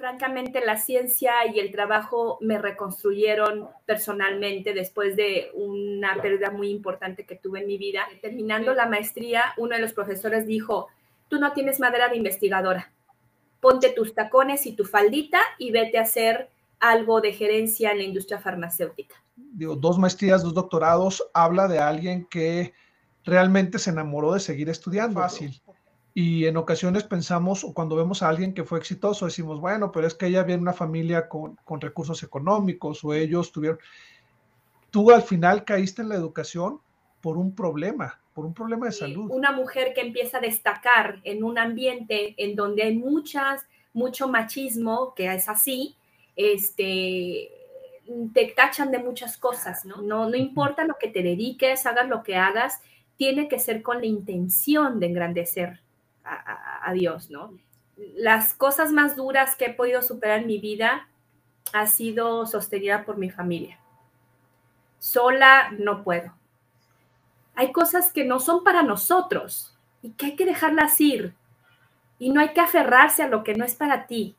Francamente, la ciencia y el trabajo me reconstruyeron personalmente después de una pérdida muy importante que tuve en mi vida. Terminando la maestría, uno de los profesores dijo, tú no tienes madera de investigadora, ponte tus tacones y tu faldita y vete a hacer algo de gerencia en la industria farmacéutica. Digo, dos maestrías, dos doctorados, habla de alguien que realmente se enamoró de seguir estudiando. Fácil. Y en ocasiones pensamos, o cuando vemos a alguien que fue exitoso, decimos, bueno, pero es que ella viene una familia con, con recursos económicos o ellos tuvieron... Tú al final caíste en la educación por un problema, por un problema de salud. Una mujer que empieza a destacar en un ambiente en donde hay muchas, mucho machismo, que es así, este, te tachan de muchas cosas, ¿no? ¿no? No importa lo que te dediques, hagas lo que hagas, tiene que ser con la intención de engrandecer a, Dios, ¿no? Las cosas más duras que he podido superar en mi vida ha sido sostenida por mi familia. Sola no puedo. Hay cosas que no son para nosotros y que hay que dejarlas ir. Y no hay que aferrarse a lo que no es para ti.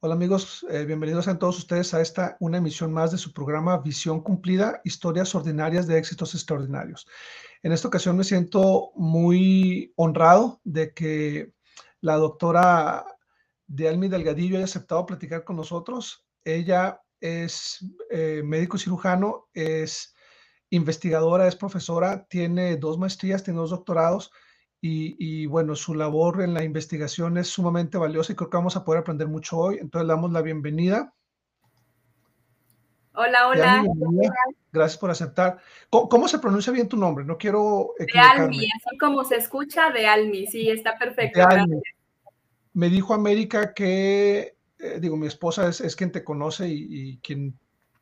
Hola amigos, eh, bienvenidos a todos ustedes a esta una emisión más de su programa Visión Cumplida, Historias Ordinarias de Éxitos Extraordinarios. En esta ocasión me siento muy honrado de que la doctora Delmi Delgadillo haya aceptado platicar con nosotros. Ella es eh, médico cirujano, es investigadora, es profesora, tiene dos maestrías, tiene dos doctorados y, bueno, su labor en la investigación es sumamente valiosa y creo que vamos a poder aprender mucho hoy. Entonces, le damos la bienvenida. Hola, hola. Gracias por aceptar. ¿Cómo, se pronuncia bien tu nombre? No quiero De Almi, así como se escucha, de Almi. Sí, está perfecto. Me dijo América que, eh, digo, mi esposa es, quien te conoce y, y quien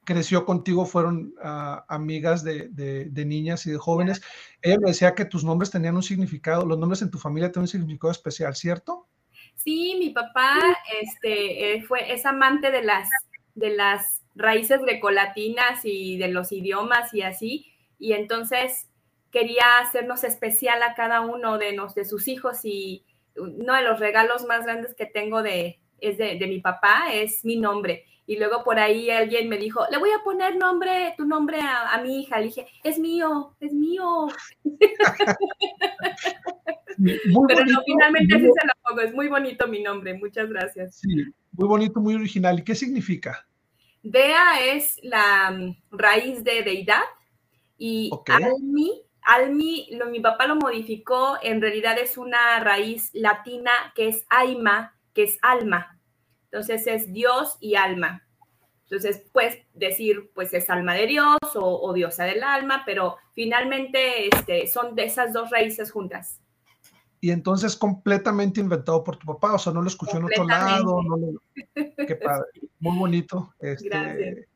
creció contigo fueron ah, amigas de, niñas y de jóvenes. Ella me decía que tus nombres tenían un significado, los nombres en tu familia tienen un significado especial, ¿cierto? Sí, mi papá este, eh, fue, es amante de las, de las raíces grecolatinas y de los idiomas y así, y entonces quería hacernos especial a cada uno de, nos, de sus hijos y uno de los regalos más grandes que tengo de, es de, de mi papá es mi nombre y luego por ahí alguien me dijo, le voy a poner nombre, tu nombre a, mi hija. Le dije, es mío, es mío. Pero no, finalmente sí se lo pongo. Es muy bonito mi nombre. Muchas gracias. Sí, muy bonito, muy original. ¿Y qué significa? Dea es la mm, raíz de deidad y Almi, Almi, lo, mi papá lo modificó, en realidad es una raíz latina que es Aima, que es alma. Entonces es Dios y alma. Entonces, puedes decir, pues es alma de Dios o, diosa del alma, pero finalmente este, son de esas dos raíces juntas. Y entonces completamente inventado por tu papá, o sea, no lo escuchó en otro lado. Qué padre, muy bonito. Este,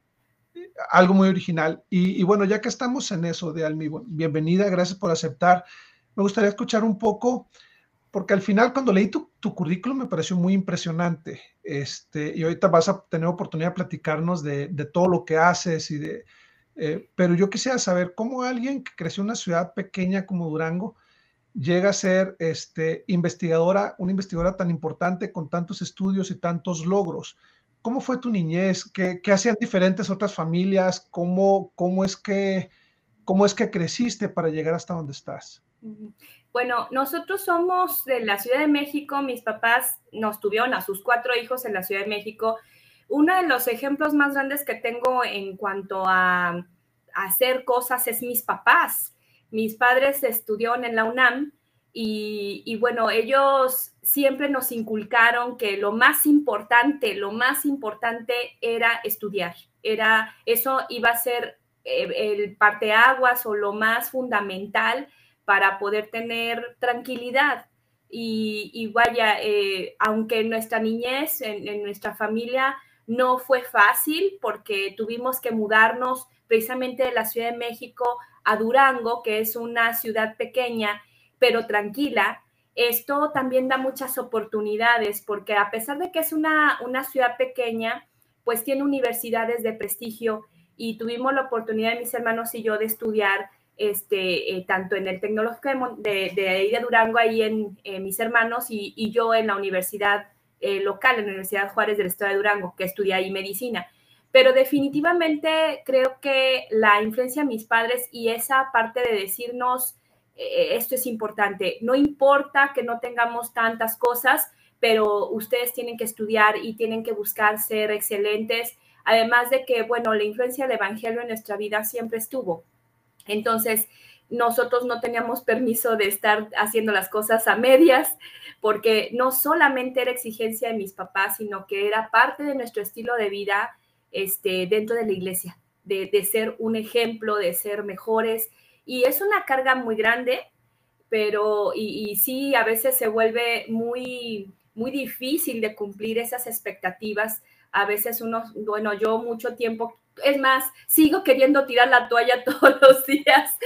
algo muy original. Y, y, bueno, ya que estamos en eso de Almi, bienvenida, gracias por aceptar. Me gustaría escuchar un poco porque al final cuando leí tu, currículum me pareció muy impresionante. Este, y ahorita vas a tener oportunidad de platicarnos de, de todo lo que haces y de... Eh, pero yo quisiera saber cómo alguien que creció en una ciudad pequeña como Durango llega a ser este, investigadora, una investigadora tan importante con tantos estudios y tantos logros. ¿Cómo fue tu niñez? ¿Qué, qué hacían diferentes otras familias? ¿Cómo, cómo, es que, ¿Cómo es que creciste para llegar hasta donde estás? Bueno, nosotros somos de la Ciudad de México, mis papás nos tuvieron a sus cuatro hijos en la Ciudad de México. Uno de los ejemplos más grandes que tengo en cuanto a, hacer cosas es mis papás. Mis padres estudiaron en la UNAM y, bueno, ellos siempre nos inculcaron que lo más importante, lo más importante era estudiar. Era, eso iba a ser eh, el parteaguas o lo más fundamental para poder tener tranquilidad. Y, vaya, eh, aunque en nuestra niñez, en, nuestra familia, no fue fácil porque tuvimos que mudarnos precisamente de la Ciudad de México a Durango, que es una ciudad pequeña, pero tranquila. Esto también da muchas oportunidades porque a pesar de que es una, una ciudad pequeña, pues tiene universidades de prestigio y tuvimos la oportunidad, mis hermanos y yo, de estudiar este, eh, tanto en el Tecnológico de, de, Durango, ahí en mis hermanos, y, yo en la universidad eh, local, en la Universidad Juárez del Estado de Durango, que estudié ahí medicina. Pero definitivamente creo que la influencia de mis padres y esa parte de decirnos, eh, esto es importante, no importa que no tengamos tantas cosas, pero ustedes tienen que estudiar y tienen que buscar ser excelentes Además de que, bueno, la influencia del Evangelio en nuestra vida siempre estuvo. Entonces, nosotros no teníamos permiso de estar haciendo las cosas a medias, porque no solamente era exigencia de mis papás, sino que era parte de nuestro estilo de vida este, dentro de la iglesia, de, ser un ejemplo, de ser mejores. Y es una carga muy grande, pero y, y sí, a veces se vuelve muy, muy difícil de cumplir esas expectativas a veces uno, bueno, yo mucho tiempo, es más, sigo queriendo tirar la toalla todos los días,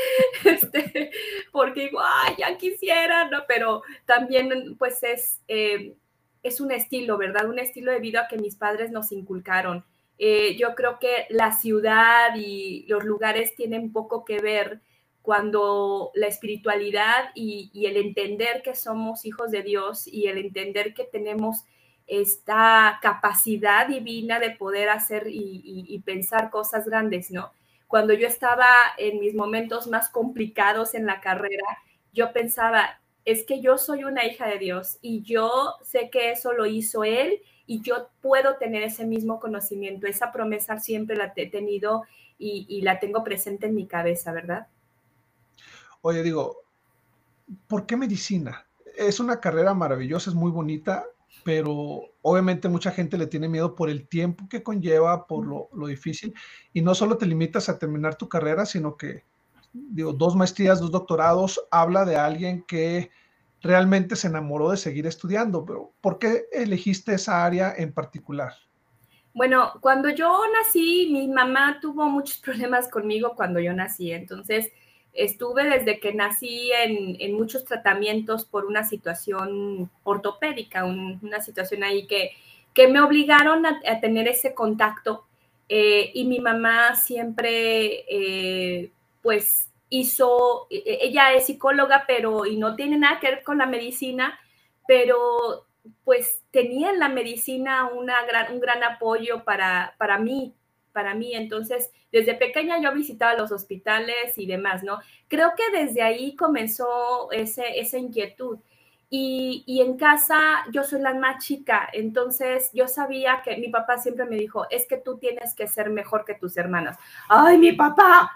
este, porque digo, ay, ya quisiera, ¿no? Pero también, pues es, eh, es un estilo, ¿verdad? Un estilo de vida que mis padres nos inculcaron. Eh, yo creo que la ciudad y los lugares tienen poco que ver cuando la espiritualidad y el entender que somos hijos de Dios y el entender que tenemos esta capacidad divina de poder hacer y, pensar cosas grandes, ¿no? Cuando yo estaba en mis momentos más complicados en la carrera, yo pensaba, es que yo soy una hija de Dios y yo sé que eso lo hizo Él y yo puedo tener ese mismo conocimiento. Esa promesa siempre la he tenido y, y la tengo presente en mi cabeza, ¿verdad? Oye, digo, ¿por qué medicina? Es una carrera maravillosa, es muy bonita, pero obviamente mucha gente le tiene miedo por el tiempo que conlleva, por lo, difícil, y no solo te limitas a terminar tu carrera, sino que, digo, dos maestrías, dos doctorados, habla de alguien que realmente se enamoró de seguir estudiando, pero ¿por qué elegiste esa área en particular? Bueno, cuando yo nací, mi mamá tuvo muchos problemas conmigo cuando yo nací, entonces Estuve desde que nací en, muchos tratamientos por una situación ortopédica, una situación ahí que, que me obligaron a, tener ese contacto. Eh, y mi mamá siempre, eh, pues, hizo, e, e, ella es psicóloga, pero, y no tiene nada que ver con la medicina, pero pues tenía en la medicina una gran, un gran apoyo para, para mí, para mí. Entonces, desde pequeña yo visitaba los hospitales y demás, ¿no? Creo que desde ahí comenzó ese, esa inquietud. Y, en casa yo soy la más chica, entonces yo sabía que mi papá siempre me dijo, es que tú tienes que ser mejor que tus hermanas. ¡Ay, mi papá!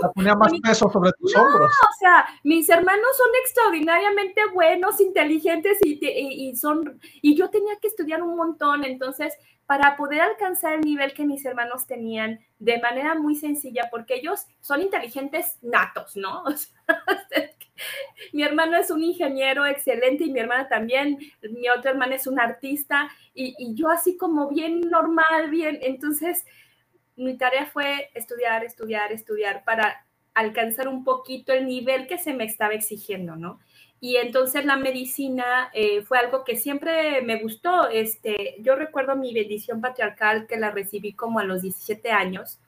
La ponía más peso sobre tus hombros. O sea, mis hermanos son extraordinariamente buenos, inteligentes y, y, son, y yo tenía que estudiar un montón, entonces para poder alcanzar el nivel que mis hermanos tenían de manera muy sencilla, porque ellos son inteligentes natos, ¿no? mi hermano es un ingeniero excelente y mi hermana también, mi otra hermana es una artista y, yo así como bien normal, bien, entonces mi tarea fue estudiar, estudiar, estudiar para alcanzar un poquito el nivel que se me estaba exigiendo, ¿no? Y entonces la medicina eh, fue algo que siempre me gustó. Este, yo recuerdo mi bendición patriarcal que la recibí como a los 17 años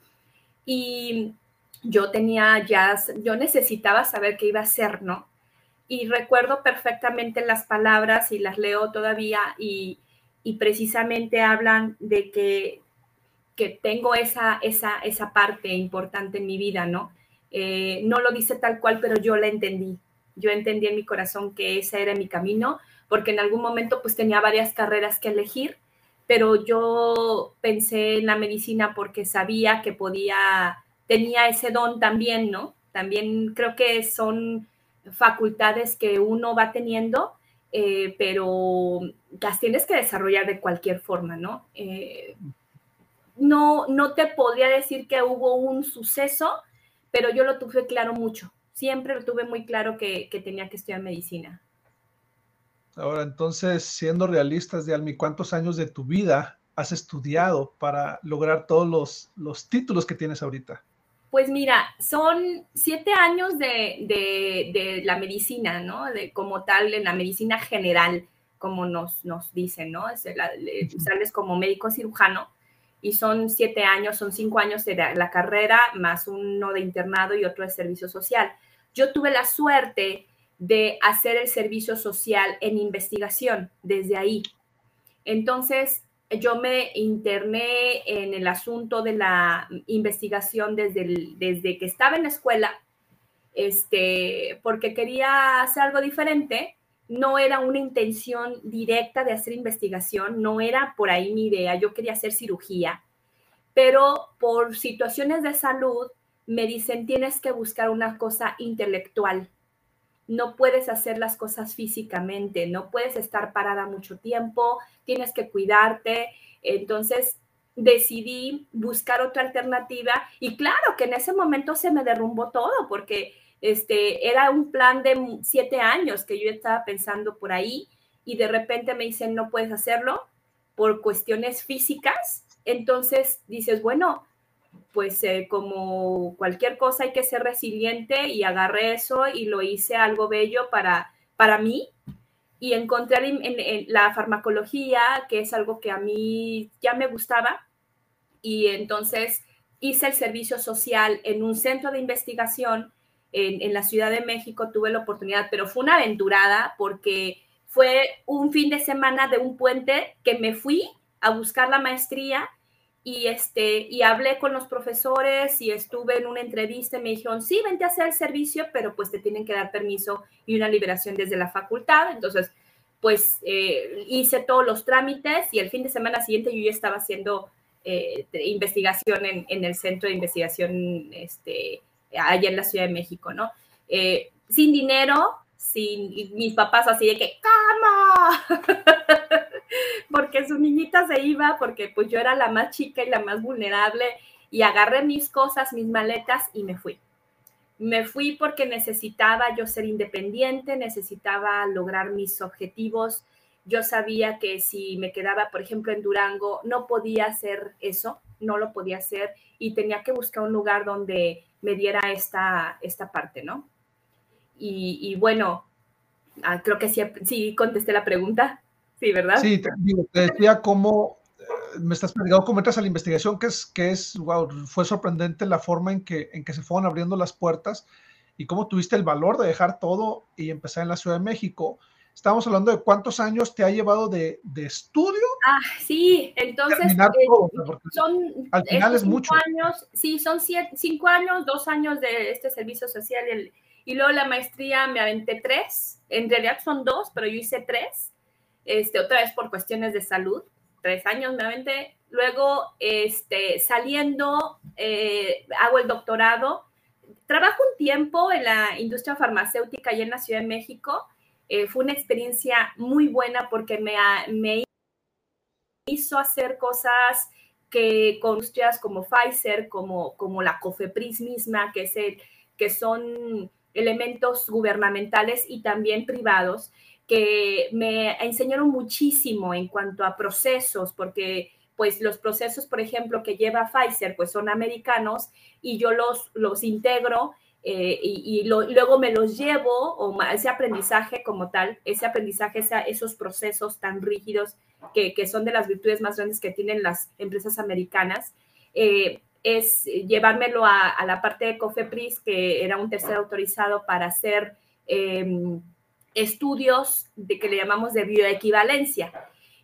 y yo tenía ya, yo necesitaba saber qué iba a hacer, ¿no? Y recuerdo perfectamente las palabras y las leo todavía y, y precisamente hablan de que, que tengo esa, esa, esa parte importante en mi vida, ¿no? Eh, no lo dice tal cual, pero yo la entendí yo entendí en mi corazón que ese era mi camino, porque en algún momento pues tenía varias carreras que elegir, pero yo pensé en la medicina porque sabía que podía, tenía ese don también, ¿no? También creo que son facultades que uno va teniendo, eh, pero las tienes que desarrollar de cualquier forma, ¿no? Eh, no, no te podría decir que hubo un suceso, pero yo lo tuve claro mucho. Siempre lo tuve muy claro que, tenía que estudiar medicina. Ahora, entonces, siendo realistas, de Almi, ¿cuántos años de tu vida has estudiado para lograr todos los, los títulos que tienes ahorita? Pues mira, son siete años de, la medicina, ¿no? De, como tal, en la medicina general, como nos, nos dicen, ¿no? Es sales como médico cirujano y son siete años, son cinco años de la, carrera, más uno de internado y otro de servicio social. Yo tuve la suerte de hacer el servicio social en investigación desde ahí. Entonces, yo me interné en el asunto de la investigación desde, desde que estaba en la escuela, este, porque quería hacer algo diferente. No era una intención directa de hacer investigación, no era por ahí mi idea, yo quería hacer cirugía, pero por situaciones de salud me dicen tienes que buscar una cosa intelectual, no puedes hacer las cosas físicamente, no puedes estar parada mucho tiempo, tienes que cuidarte. Entonces decidí buscar otra alternativa y claro que en ese momento se me derrumbó todo porque este, era un plan de siete años que yo estaba pensando por ahí y de repente me dicen no puedes hacerlo por cuestiones físicas. Entonces dices, bueno, pues eh, como cualquier cosa hay que ser resiliente y agarré eso y lo hice algo bello para, para mí y encontré en, la farmacología, que es algo que a mí ya me gustaba, y entonces hice el servicio social en un centro de investigación en, la Ciudad de México, tuve la oportunidad, pero fue una aventurada porque fue un fin de semana de un puente que me fui a buscar la maestría y, este, y hablé con los profesores y estuve en una entrevista y me dijeron, sí, vente a hacer el servicio, pero pues te tienen que dar permiso y una liberación desde la facultad. Entonces, pues eh, hice todos los trámites y el fin de semana siguiente yo ya estaba haciendo eh, investigación en, en, el centro de investigación este, allá en la Ciudad de México, ¿no? Eh, sin dinero, sin mis papás así de que, ¿cómo? porque su niñita se iba, porque pues yo era la más chica y la más vulnerable y agarré mis cosas, mis maletas y me fui. Me fui porque necesitaba yo ser independiente, necesitaba lograr mis objetivos. Yo sabía que si me quedaba, por ejemplo, en Durango, no podía hacer eso, no lo podía hacer y tenía que buscar un lugar donde me diera esta, esta parte, ¿no? Y, bueno, ah, creo que sí, contesté la pregunta. Sí, ¿verdad? Sí, te, decía cómo eh, me estás platicando cómo a la investigación, que es, que es, wow, fue sorprendente la forma en que, en que se fueron abriendo las puertas y cómo tuviste el valor de dejar todo y empezar en la Ciudad de México. Estamos hablando de cuántos años te ha llevado de, de estudio. Ah, sí, entonces eh, son al final es mucho. años, sí, son cinco años, dos años de este servicio social y, el, y luego la maestría me aventé tres, en realidad son dos, pero yo hice tres este, otra vez por cuestiones de salud, tres años nuevamente. Luego, este, saliendo, eh, hago el doctorado. Trabajo un tiempo en la industria farmacéutica y en la Ciudad de México. Eh, fue una experiencia muy buena porque me, me hizo hacer cosas que con industrias como Pfizer, como, como la COFEPRIS misma, que, es que son elementos gubernamentales y también privados, que me enseñaron muchísimo en cuanto a procesos, porque pues los procesos, por ejemplo, que lleva Pfizer, pues son americanos y yo los, los integro eh, y, luego me los llevo, o ese aprendizaje como tal, ese aprendizaje, esos procesos tan rígidos que, son de las virtudes más grandes que tienen las empresas americanas, eh, es llevármelo a, la parte de COFEPRIS, que era un tercer autorizado para hacer... Em, estudios que le llamamos de bioequivalencia.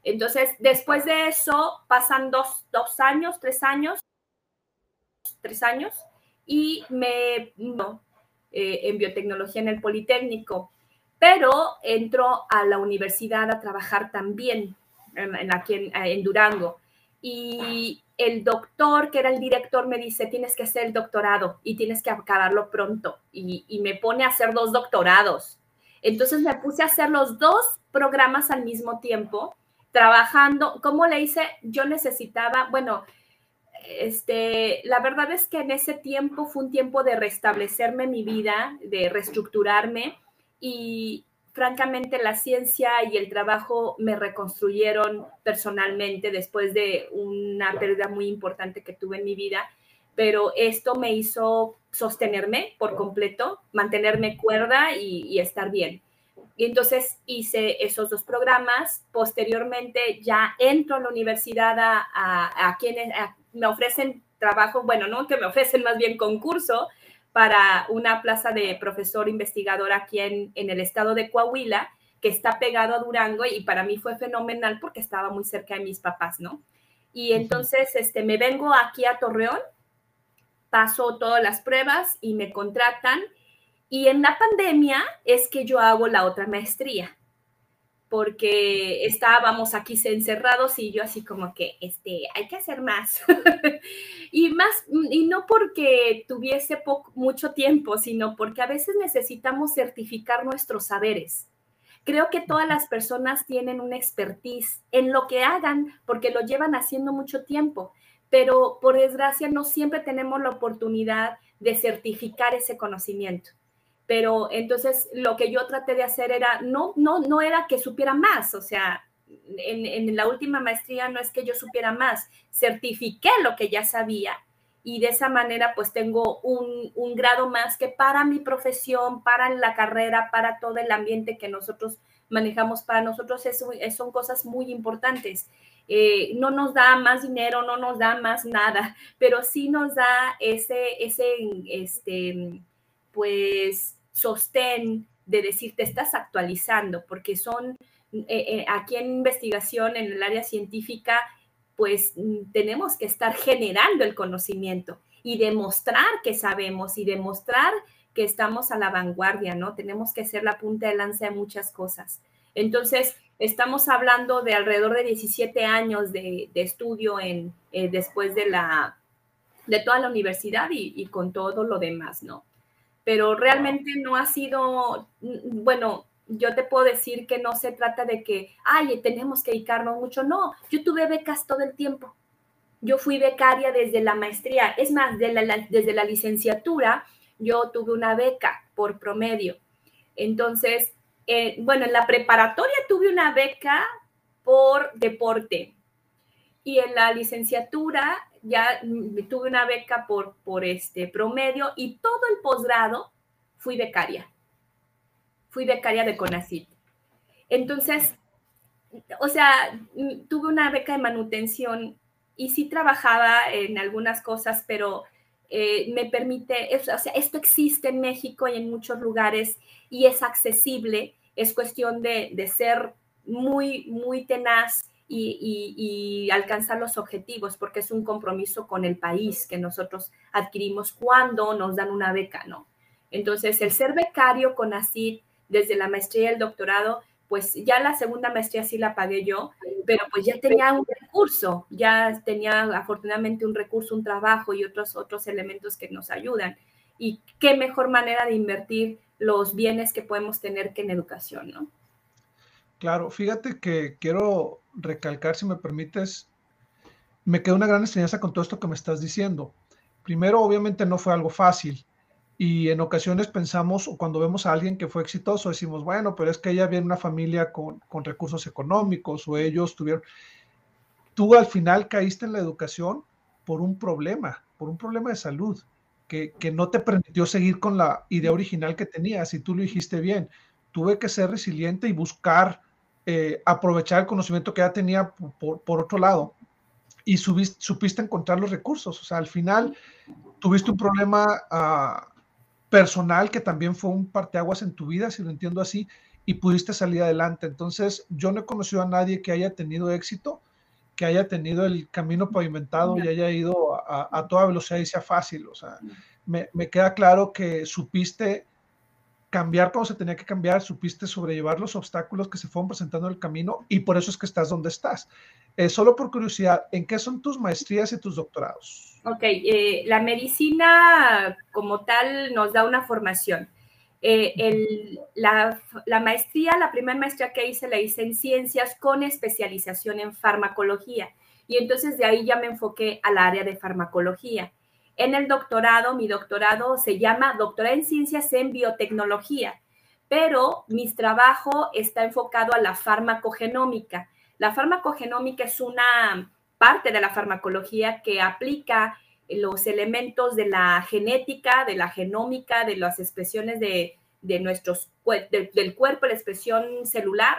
Entonces, después de eso, pasan dos, años, tres años, tres años, y me no, eh, en biotecnología en el Politécnico, pero entro a la universidad a trabajar también en, aquí en, Durango. Y el doctor, que era el director, me dice, tienes que hacer el doctorado y tienes que acabarlo pronto. Y, y me pone a hacer dos doctorados. Entonces me puse a hacer los dos programas al mismo tiempo, trabajando. ¿Cómo le hice? Yo necesitaba, bueno, este, la verdad es que en ese tiempo fue un tiempo de restablecerme mi vida, de reestructurarme y francamente la ciencia y el trabajo me reconstruyeron personalmente después de una pérdida muy importante que tuve en mi vida, pero esto me hizo sostenerme por completo, mantenerme cuerda y, estar bien. Y entonces hice esos dos programas. Posteriormente ya entro a la universidad a, a quienes me ofrecen trabajo, bueno, no que me ofrecen más bien concurso para una plaza de profesor investigador aquí en, en el estado de Coahuila, que está pegado a Durango y para mí fue fenomenal porque estaba muy cerca de mis papás, ¿no? Y entonces este, me vengo aquí a Torreón, paso todas las pruebas y me contratan. Y en la pandemia es que yo hago la otra maestría porque estábamos aquí encerrados y yo así como que, este, hay que hacer más. y más, y no porque tuviese mucho tiempo, sino porque a veces necesitamos certificar nuestros saberes. Creo que todas las personas tienen una expertise en lo que hagan porque lo llevan haciendo mucho tiempo, pero por desgracia no siempre tenemos la oportunidad de certificar ese conocimiento pero entonces lo que yo traté de hacer era, no, no, no era que supiera más, o sea, en, en, la última maestría no es que yo supiera más, certifiqué lo que ya sabía y de esa manera pues tengo un, un grado más que para mi profesión, para la carrera, para todo el ambiente que nosotros manejamos, para nosotros eso, son cosas muy importantes. Eh, no nos da más dinero, no nos da más nada, pero sí nos da ese, ese, este, pues, sostén de decir te estás actualizando, porque son eh, eh, aquí en investigación, en el área científica, pues mm, tenemos que estar generando el conocimiento y demostrar que sabemos y demostrar que estamos a la vanguardia, ¿no? Tenemos que ser la punta de lanza de muchas cosas. Entonces, estamos hablando de alrededor de 17 años de, estudio en, eh, después de, la, de toda la universidad y, y, con todo lo demás, ¿no? Pero realmente no ha sido, mm, bueno, yo te puedo decir que no se trata de que, ay, tenemos que dedicarnos mucho, no, yo tuve becas todo el tiempo. Yo fui becaria desde la maestría, es más, desde la licenciatura, yo tuve una beca por promedio. Entonces, eh, bueno, en la preparatoria tuve una beca por deporte y en la licenciatura ya tuve una beca por, por este promedio y todo el posgrado fui becaria. Fui becaria de CONACYT. Entonces, o sea, tuve una beca de manutención y sí trabajaba en algunas cosas, pero eh, me permite, o sea, esto existe en México y en muchos lugares y es accesible, es cuestión de, de ser muy, muy tenaz y, alcanzar los objetivos, porque es un compromiso con el país que nosotros adquirimos cuando nos dan una beca, ¿no? Entonces, el ser becario con ACID desde la maestría y el doctorado, pues ya la segunda maestría sí la pagué yo, pero pues ya tenía un recurso, ya tenía afortunadamente un recurso, un trabajo y otros, otros elementos que nos ayudan. Y qué mejor manera de invertir los bienes que podemos tener que en educación, ¿no? Claro, fíjate que quiero recalcar, si me permites, me queda una gran enseñanza con todo esto que me estás diciendo. Primero, obviamente no fue algo fácil y en ocasiones pensamos o cuando vemos a alguien que fue exitoso decimos, bueno, pero es que ella viene una familia con, con recursos económicos o ellos tuvieron... Tú al final caíste en la educación por un problema, por un problema de salud, que, que no te permitió seguir con la idea original que tenías y tú lo dijiste bien. Tuve que ser resiliente y buscar eh, aprovechar el conocimiento que ya tenía por, otro lado y supiste encontrar los recursos. O sea, al final tuviste un problema ah, personal que también fue un parteaguas en tu vida, si lo entiendo así, y pudiste salir adelante. Entonces, yo no he conocido a nadie que haya tenido éxito, que haya tenido el camino pavimentado y haya ido a, toda velocidad y sea fácil. O sea, me, me queda claro que supiste cambiar cuando se tenía que cambiar, supiste sobrellevar los obstáculos que se fueron presentando en el camino y por eso es que estás donde estás. Eh, solo por curiosidad, ¿en qué son tus maestrías y tus doctorados? Ok, eh, la medicina como tal nos da una formación. Eh, la, la, maestría, la primera maestría que hice la hice en ciencias con especialización en farmacología. Y entonces de ahí ya me enfoqué al área de farmacología. En el doctorado, mi doctorado se llama Doctorado en Ciencias en Biotecnología, pero mi trabajo está enfocado a la farmacogenómica. La farmacogenómica es una parte de la farmacología que aplica los elementos de la genética, de la genómica, de las expresiones de, nuestros, del cuerpo, la expresión celular,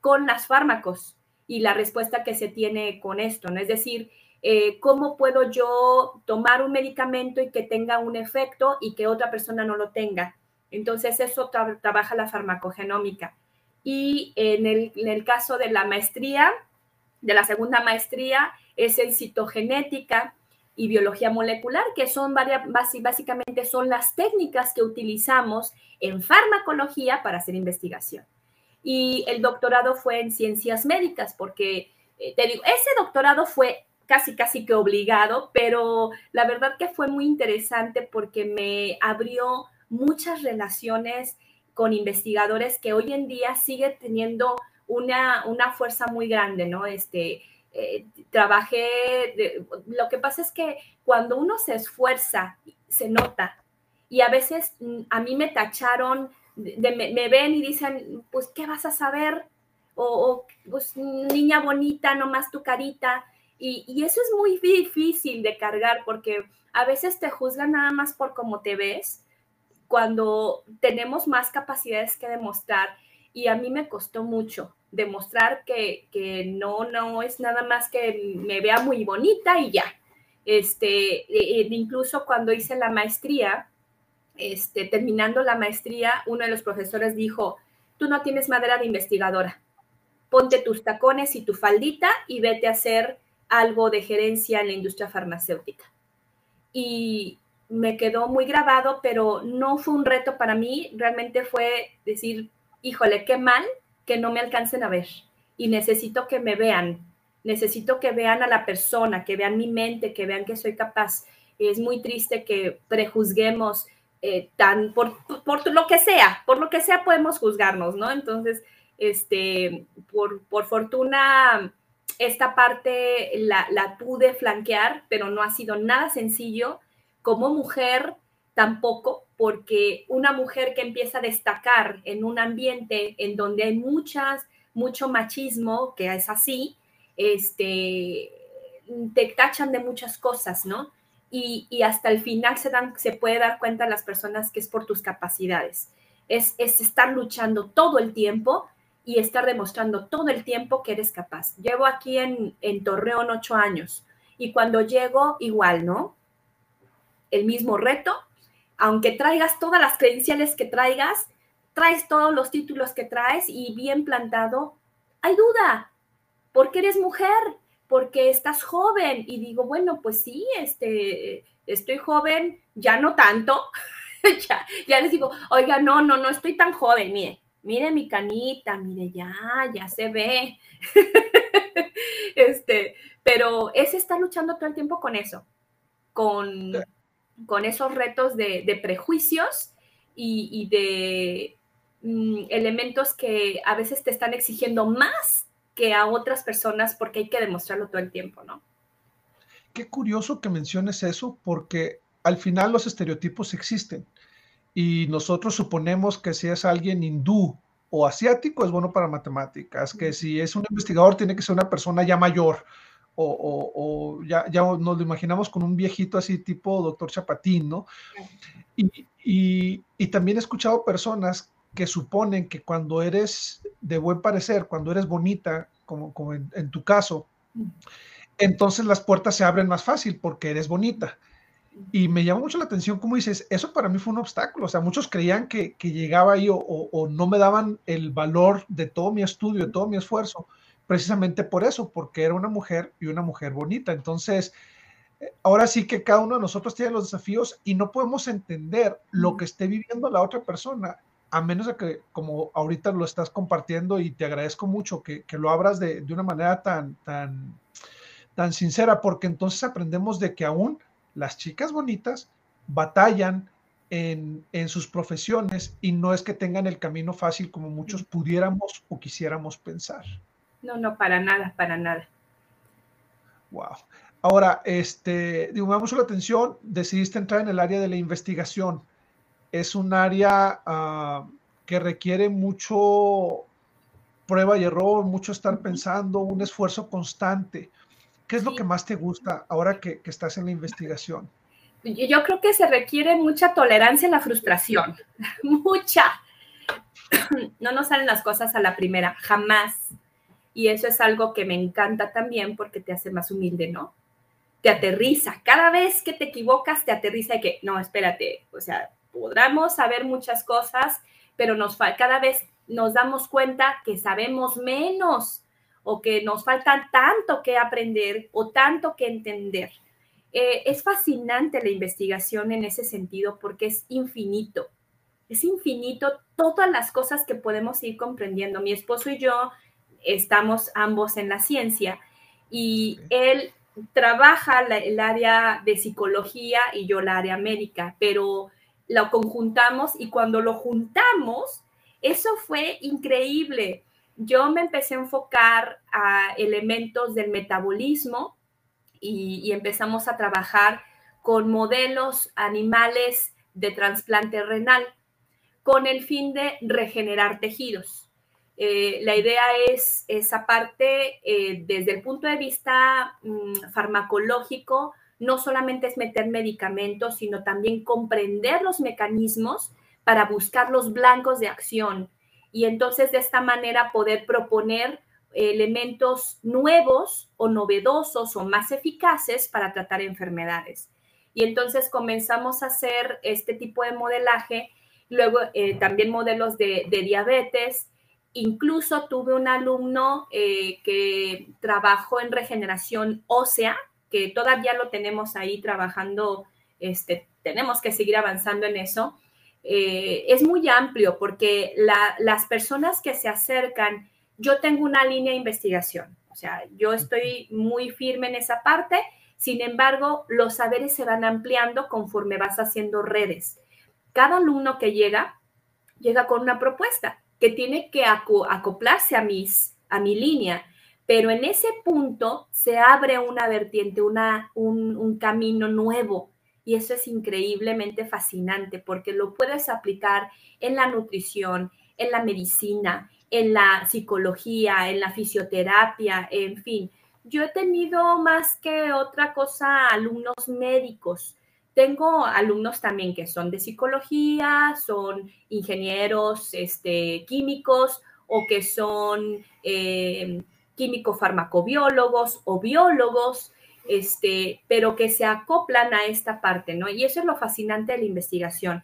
con los fármacos y la respuesta que se tiene con esto, ¿no? Es decir, eh, cómo puedo yo tomar un medicamento y que tenga un efecto y que otra persona no lo tenga. Entonces, eso trabaja la farmacogenómica. Y en el, en el, caso de la maestría, de la segunda maestría, es en citogenética y biología molecular, que son varias, básicamente son las técnicas que utilizamos en farmacología para hacer investigación. Y el doctorado fue en ciencias médicas, porque eh, te digo, ese doctorado fue casi, casi que obligado, pero la verdad que fue muy interesante porque me abrió muchas relaciones con investigadores que hoy en día sigue teniendo una, una fuerza muy grande, ¿no? Este, eh, trabajé, lo que pasa es que cuando uno se esfuerza, se nota. Y a veces mm, a mí me tacharon, me, ven y dicen, pues, ¿qué vas a saber? O, pues, niña bonita, nomás tu carita. Y, eso es muy difícil de cargar porque a veces te juzgan nada más por cómo te ves, cuando tenemos más capacidades que demostrar. Y a mí me costó mucho demostrar que, que, no, no es nada más que me vea muy bonita y ya. Este, e, e, incluso cuando hice la maestría, este, terminando la maestría, uno de los profesores dijo, tú no tienes madera de investigadora, ponte tus tacones y tu faldita y vete a hacer algo de gerencia en la industria farmacéutica. Y me quedó muy grabado, pero no fue un reto para mí, realmente fue decir, híjole, qué mal que no me alcancen a ver y necesito que me vean, necesito que vean a la persona, que vean mi mente, que vean que soy capaz. Es muy triste que prejuzguemos eh, tan por, por, lo que sea, por lo que sea podemos juzgarnos, ¿no? Entonces, este, por, por fortuna, esta parte la, la pude flanquear, pero no ha sido nada sencillo. Como mujer, tampoco, porque una mujer que empieza a destacar en un ambiente en donde hay muchas, mucho machismo, que es así, este, te tachan de muchas cosas, ¿no? Y, hasta el final se, dan, se puede dar cuenta las personas que es por tus capacidades. Es, es estar luchando todo el tiempo y estar demostrando todo el tiempo que eres capaz. Llevo aquí en, Torreón ocho años y cuando llego, igual, ¿no? El mismo reto, aunque traigas todas las credenciales que traigas, traes todos los títulos que traes y bien plantado, hay duda, porque eres mujer, porque estás joven. Y digo, bueno, pues sí, este, estoy joven, ya no tanto. ya, ya les digo, oiga, no, no, no estoy tan joven, mire, mire mi canita, mire, ya, ya se ve. este, pero es estar luchando todo el tiempo con eso, con con esos retos de, prejuicios y, de mm, elementos que a veces te están exigiendo más que a otras personas porque hay que demostrarlo todo el tiempo, ¿no? Qué curioso que menciones eso porque al final los estereotipos existen y nosotros suponemos que si es alguien hindú o asiático es bueno para matemáticas, que si es un investigador tiene que ser una persona ya mayor, o, ya, ya, nos lo imaginamos con un viejito así tipo doctor Chapatín, ¿no? Y, y, también he escuchado personas que suponen que cuando eres de buen parecer, cuando eres bonita, como, como en, tu caso, entonces las puertas se abren más fácil porque eres bonita. Y me llama mucho la atención cómo dices, eso para mí fue un obstáculo. O sea, muchos creían que, que llegaba ahí o, o, no me daban el valor de todo mi estudio, de todo mi esfuerzo, precisamente por eso, porque era una mujer y una mujer bonita. Entonces, eh, ahora sí que cada uno de nosotros tiene los desafíos y no podemos entender lo que esté viviendo la otra persona, a menos de que, como ahorita lo estás compartiendo y te agradezco mucho que, lo abras de, una manera tan, tan, tan sincera, porque entonces aprendemos de que aún las chicas bonitas batallan en, en, sus profesiones y no es que tengan el camino fácil como muchos pudiéramos o quisiéramos pensar. No, no, para nada, para nada. Wow. Ahora, este, digo, me da mucho la atención, decidiste entrar en el área de la investigación. Es un área uh, que requiere mucho prueba y error, mucho estar pensando, un esfuerzo constante. ¿Qué es lo que más te gusta ahora que, que estás en la investigación? Yo creo que se requiere mucha tolerancia a la frustración, mucha. No nos salen las cosas a la primera, jamás. Y eso es algo que me encanta también porque te hace más humilde, ¿no? Te aterriza. Cada vez que te equivocas, te aterriza de que, no, espérate, o sea, podremos saber muchas cosas, pero nos cada vez nos damos cuenta que sabemos menos o que nos falta tanto que aprender o tanto que entender. Eh, es fascinante la investigación en ese sentido porque es infinito. Es infinito todas las cosas que podemos ir comprendiendo. Mi esposo y yo estamos ambos en la ciencia y él trabaja el área de psicología y yo la área médica, pero lo conjuntamos y cuando lo juntamos, eso fue increíble. Yo me empecé a enfocar a elementos del metabolismo y, empezamos a trabajar con modelos animales de trasplante renal con el fin de regenerar tejidos. Eh, la idea es esa parte eh, desde el punto de vista mm, farmacológico, no solamente es meter medicamentos, sino también comprender los mecanismos para buscar los blancos de acción y entonces de esta manera poder proponer elementos nuevos o novedosos o más eficaces para tratar enfermedades. Y entonces comenzamos a hacer este tipo de modelaje, luego eh, también modelos de, diabetes, incluso tuve un alumno eh, que trabajó en regeneración ósea, que todavía lo tenemos ahí trabajando, este, tenemos que seguir avanzando en eso, eh, es muy amplio porque las personas que se acercan, yo tengo una línea de investigación, o sea, yo estoy muy firme en esa parte, sin embargo, los saberes se van ampliando conforme vas haciendo redes. Cada alumno que llega, llega con una propuesta que tiene que acoplarse a, mis, a mi línea, pero en ese punto se abre una vertiente, una, un camino nuevo y eso es increíblemente fascinante porque lo puedes aplicar en la nutrición, en la medicina, en la psicología, en la fisioterapia, en fin. Yo he tenido más que otra cosa alumnos médicos. Tengo alumnos también que son de psicología, son ingenieros este, químicos o que son eh, químico-farmacobiólogos o biólogos este, pero que se acoplan a esta parte, ¿no? Y eso es lo fascinante de la investigación.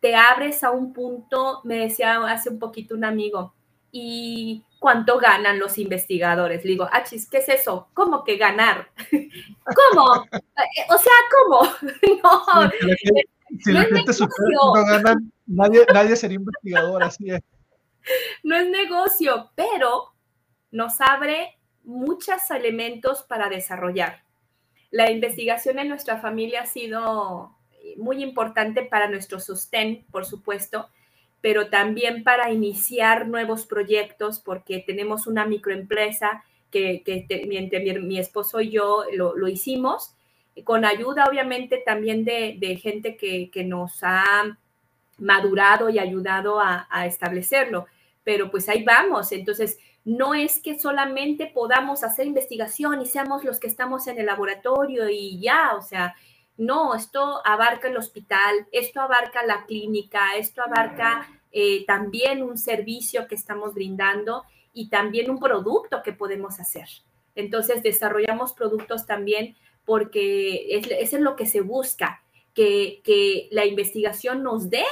Te abres a un punto, me decía hace un poquito un amigo, ¿y cuánto ganan los investigadores? Le digo, achis, ¿qué es eso? ¿Cómo que ganar? ¿Cómo? o sea, ¿cómo? no, si la gente, no ganan, nadie, nadie sería investigador, así es. No es negocio, pero nos abre muchos elementos para desarrollar. La investigación en nuestra familia ha sido muy importante para nuestro sostén, por supuesto, pero también para iniciar nuevos proyectos, porque tenemos una microempresa que, mi, esposo y yo lo, hicimos, con ayuda obviamente también de, gente que, nos ha madurado y ayudado a establecerlo, pero pues ahí vamos. Entonces, no es que solamente podamos hacer investigación y seamos los que estamos en el laboratorio y ya, o sea, no, esto abarca el hospital, esto abarca la clínica, esto abarca eh, también un servicio que estamos brindando y también un producto que podemos hacer. Entonces, desarrollamos productos también porque es, es lo que se busca, que, que la investigación nos dé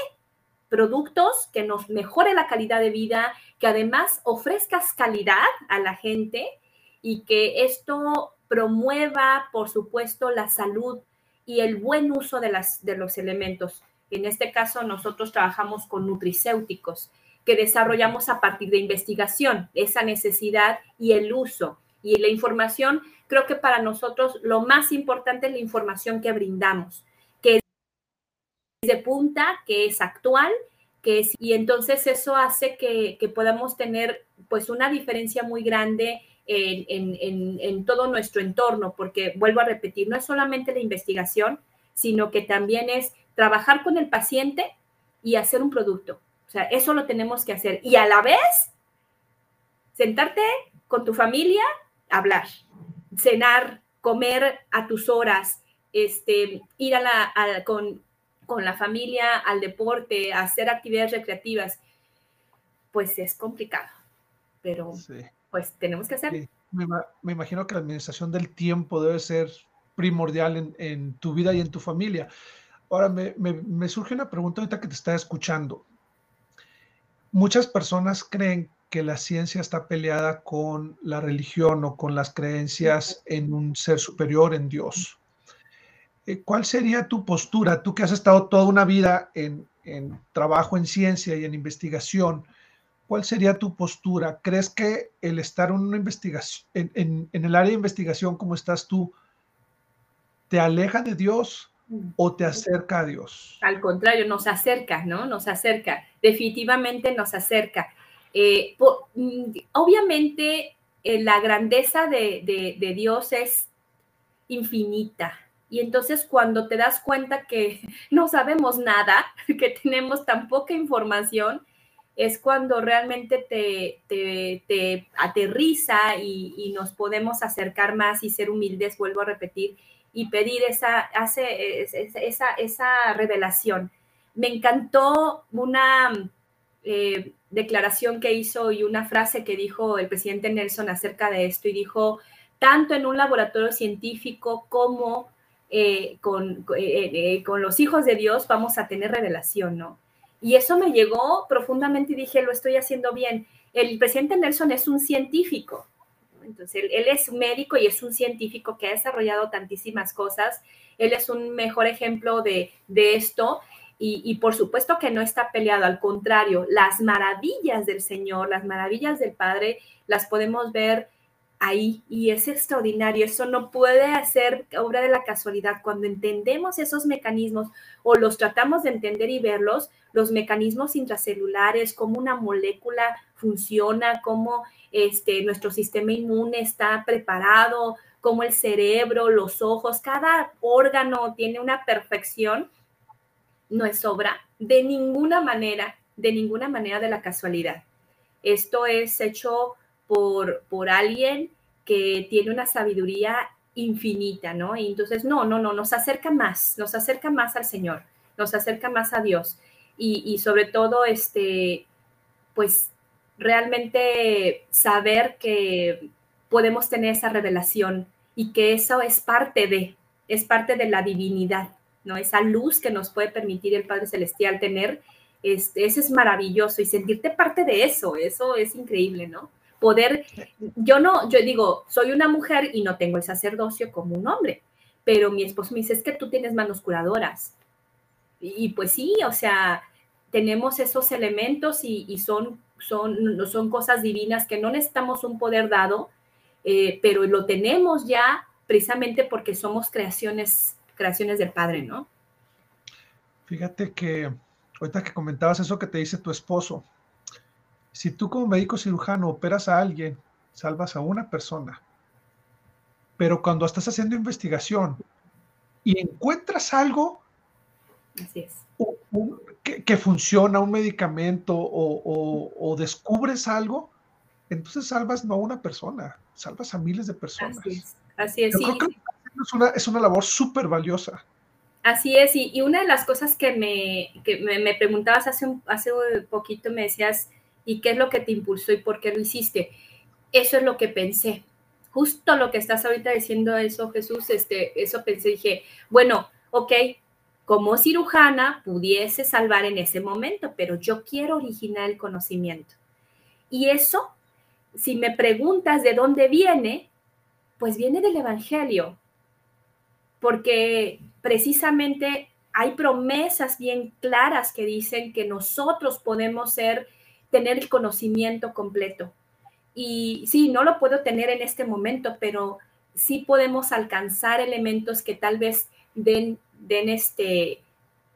productos que nos mejore la calidad de vida, que además ofrezcas calidad a la gente y que esto promueva, por supuesto, la salud y el buen uso de, las, de los elementos. En este caso, nosotros trabajamos con nutricéuticos que desarrollamos a partir de investigación, esa necesidad y el uso. Y la información, creo que para nosotros lo más importante es la información que brindamos de punta, que es actual, que es, y entonces eso hace que, podamos tener pues una diferencia muy grande en, todo nuestro entorno, porque vuelvo a repetir, no es solamente la investigación, sino que también es trabajar con el paciente y hacer un producto. O sea, eso lo tenemos que hacer. Y a la vez, sentarte con tu familia, hablar, cenar, comer a tus horas, este, ir a la, con, con la familia al deporte, hacer actividades recreativas, pues es complicado. Pero pues tenemos que hacer. Me, imagino que la administración del tiempo debe ser primordial en, tu vida y en tu familia. Ahora, me, surge una pregunta ahorita que te está escuchando. Muchas personas creen que la ciencia está peleada con la religión o con las creencias en un ser superior, en Dios. Eh, ¿Cuál sería tu postura? Tú que has estado toda una vida en, en trabajo en ciencia y en investigación, ¿cuál sería tu postura? ¿Crees que el estar en una investigación, en, el área de investigación como estás tú, te aleja de Dios o te acerca a Dios? Al contrario, nos acerca, ¿no? Nos acerca, definitivamente nos acerca. Eh, mm, obviamente, eh, la grandeza de, de Dios es infinita, y entonces cuando te das cuenta que no sabemos nada, que tenemos tan poca información, es cuando realmente te, te, aterriza y, nos podemos acercar más y ser humildes, vuelvo a repetir, y pedir esa, hace, esa, esa revelación. Me encantó una eh, declaración que hizo y una frase que dijo el presidente Nelson acerca de esto y dijo, tanto en un laboratorio científico como eh, con, eh, con los hijos de Dios vamos a tener revelación, ¿no? Y eso me llegó profundamente y dije, lo estoy haciendo bien. El presidente Nelson es un científico, entonces él, es es médico y es un científico que ha desarrollado tantísimas cosas. Él es un mejor ejemplo de, esto y, y, por supuesto que no está peleado, al contrario, las maravillas del Señor, las maravillas del Padre, las podemos ver ahí y es extraordinario. Eso no puede ser obra de la casualidad. Cuando entendemos esos mecanismos o los tratamos de entender y verlos, los mecanismos intracelulares, cómo una molécula funciona, cómo este, nuestro sistema inmune está preparado, cómo el cerebro, los ojos, cada órgano tiene una perfección, no es obra de ninguna manera, de ninguna manera de la casualidad. Esto es hecho por, por alguien que tiene una sabiduría infinita, ¿no? Y entonces, no, no, no, nos acerca más, nos acerca más al Señor, nos acerca más a Dios. Y, sobre todo, este, pues realmente saber que podemos tener esa revelación y que eso es parte de, es parte de la divinidad, ¿no? Esa luz que nos puede permitir el Padre Celestial tener, este, eso es maravilloso y sentirte parte de eso, eso es increíble, ¿no? Poder, yo no, yo digo, soy una mujer y no tengo el sacerdocio como un hombre, pero mi esposo me dice, es que tú tienes manos curadoras. Y, pues sí, o sea, tenemos esos elementos y, son, son, son cosas divinas que no necesitamos un poder dado, eh, pero lo tenemos ya precisamente porque somos creaciones, creaciones del Padre, ¿no? Fíjate que ahorita que comentabas eso que te dice tu esposo, si tú como médico cirujano operas a alguien, salvas a una persona. Pero cuando estás haciendo investigación y encuentras algo que, funciona, un medicamento o, descubres algo, entonces salvas no a una persona, salvas a miles de personas. Así es. es, una, labor súper valiosa. Así es, y, una de las cosas que me, me, preguntabas hace, un, hace poquito, me decías, y qué es lo que te impulsó y por qué lo hiciste. Eso es lo que pensé. Justo lo que estás ahorita diciendo eso, Jesús, este, eso pensé, dije, bueno, ok, como cirujana pudiese salvar en ese momento, pero yo quiero originar el conocimiento. Y eso, si me preguntas de dónde viene, pues viene del Evangelio, porque precisamente hay promesas bien claras que dicen que nosotros podemos ser tener el conocimiento completo. Y sí, no lo puedo tener en este momento, pero sí podemos alcanzar elementos que tal vez den, den este,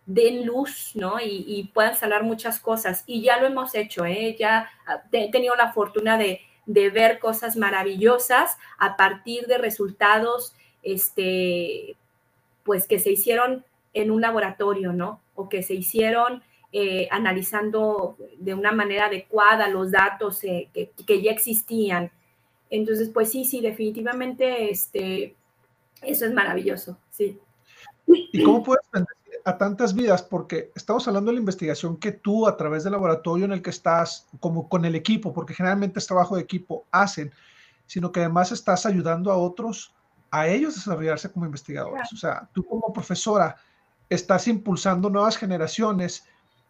den luz, ¿no? Y, puedan salar muchas cosas. Y ya lo hemos hecho, ¿eh? Ya he tenido la fortuna de, de ver cosas maravillosas a partir de resultados, este, pues que se hicieron en un laboratorio, ¿no? O que se hicieron eh, analizando de una manera adecuada los datos eh, que, ya existían. Entonces, pues sí, sí, definitivamente, este, eso es maravilloso, sí. ¿Y cómo puedes a tantas vidas? Porque estamos hablando de la investigación que tú a través del laboratorio en el que estás, como con el equipo, porque generalmente es trabajo de equipo, hacen, sino que además estás ayudando a otros, a ellos desarrollarse como investigadores. O sea, tú como profesora estás impulsando nuevas generaciones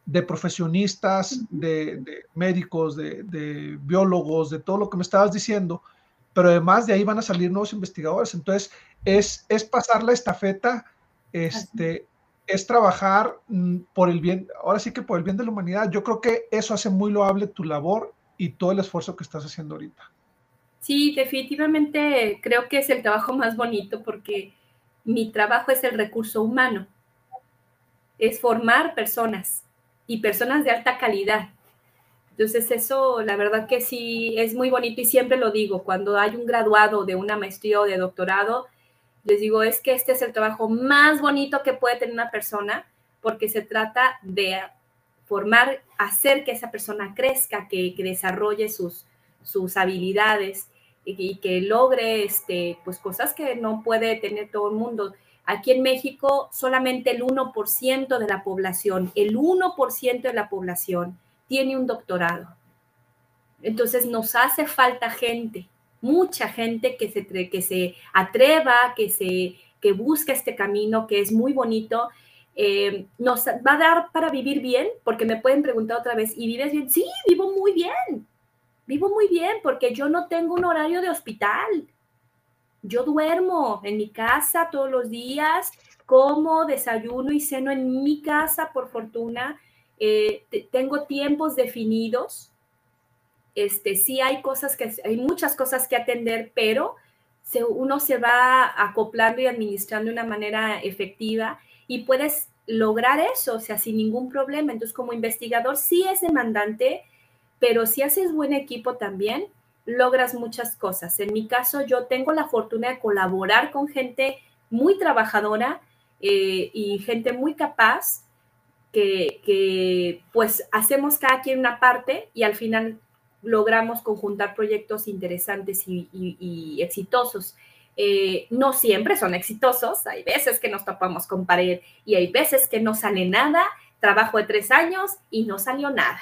de profesionistas, de, médicos, de, biólogos, de todo lo que me estabas diciendo, pero además de ahí van a salir nuevos investigadores. Entonces, es, es pasar la estafeta este, es trabajar mm, por el bien, ahora sí que por el bien de la humanidad. Yo creo que eso hace muy loable tu labor y todo el esfuerzo que estás haciendo ahorita. Sí, definitivamente creo que es el trabajo más bonito porque mi trabajo es el recurso humano, es formar personas y personas de alta calidad. Entonces eso, la verdad que sí, es muy bonito y siempre lo digo, cuando hay un graduado de una maestría o de doctorado, les digo, es que este es el trabajo más bonito que puede tener una persona porque se trata de formar, hacer que esa persona crezca, que, desarrolle sus, sus habilidades y, que logre este, pues cosas que no puede tener todo el mundo. Aquí en México solamente el 1% de la población, el 1% de la población tiene un doctorado. Entonces nos hace falta gente mucha gente que se, que se atreva, que, se, que busca este camino, que es muy bonito. Eh, nos va a dar para vivir bien, porque me pueden preguntar otra vez, ¿y vives bien? Sí, vivo muy bien, vivo muy bien, porque yo no tengo un horario de hospital. Yo duermo en mi casa todos los días, como, desayuno y ceno en mi casa, por fortuna. Eh, tengo tiempos definidos este, sí hay cosas que, hay muchas cosas que atender, pero uno se va acoplando y administrando de una manera efectiva y puedes lograr eso, o sea, sin ningún problema. Entonces, como investigador, sí es demandante, pero si haces buen equipo también, logras muchas cosas. En mi caso, yo tengo la fortuna de colaborar con gente muy trabajadora eh, y gente muy capaz que, pues hacemos cada quien una parte y al final logramos conjuntar proyectos interesantes y, exitosos. Eh, no siempre son exitosos, hay veces que nos topamos con pared y hay veces que no sale nada, trabajo de tres años y no salió nada.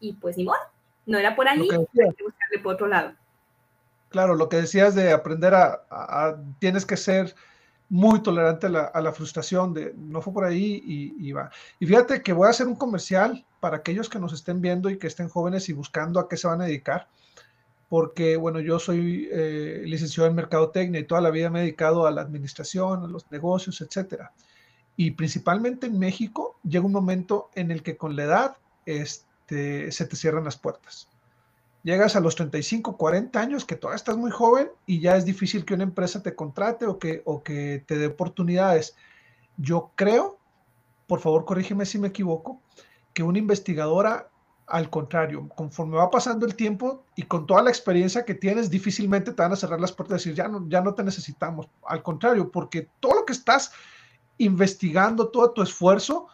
Y pues ni modo, no era por ahí, hay que buscarle por otro lado. Claro, lo que decías de aprender a tienes que ser muy tolerante a la, frustración de no fue por ahí y, va. Y fíjate que voy a hacer un comercial para aquellos que nos estén viendo y que estén jóvenes y buscando a qué se van a dedicar, porque bueno, yo soy eh, licenciado en mercadotecnia y toda la vida me he dedicado a la administración, a los negocios, etcétera. Y principalmente en México llega un momento en el que con la edad este, se te cierran las puertas llegas a los 35, 40 años, que todavía estás muy joven y ya es difícil que una empresa te contrate o que, o que te dé oportunidades. Yo creo, por favor corrígeme si me equivoco, que una investigadora, al contrario, conforme va pasando el tiempo y con toda la experiencia que tienes, difícilmente te van a cerrar las puertas y decir, ya no, ya no te necesitamos. Al contrario, porque todo lo que estás investigando, todo tu esfuerzo,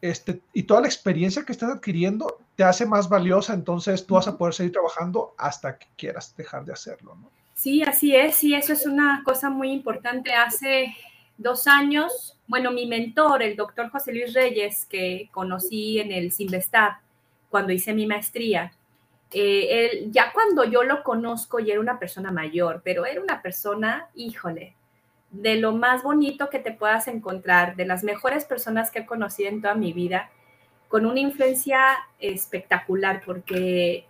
este, y toda la experiencia que estás adquiriendo te hace más valiosa, entonces tú vas a poder seguir trabajando hasta que quieras dejar de hacerlo, ¿no? Sí, así es, y eso es una cosa muy importante. Hace dos años, bueno, mi mentor, el doctor José Luis Reyes, que conocí en el Simvestab cuando hice mi maestría, eh, él, ya cuando yo lo conozco, ya era una persona mayor, pero era una persona, híjole, de lo más bonito que te puedas encontrar, de las mejores personas que he conocido en toda mi vida, con una influencia espectacular, porque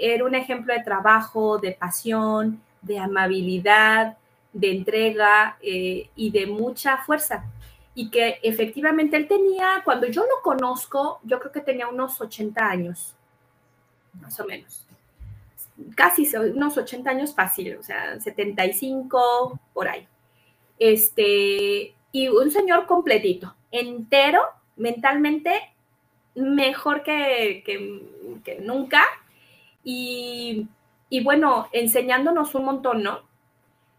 era un ejemplo de trabajo, de pasión, de amabilidad, de entrega eh, y de mucha fuerza. Y que efectivamente él tenía, cuando yo lo conozco, yo creo que tenía unos 80 años, más o menos. Casi unos 80 años fácil, o sea, 75 por ahí. Este, y un señor completito, entero, mentalmente, mejor que, que, nunca. Y y bueno, enseñándonos un montón, ¿no?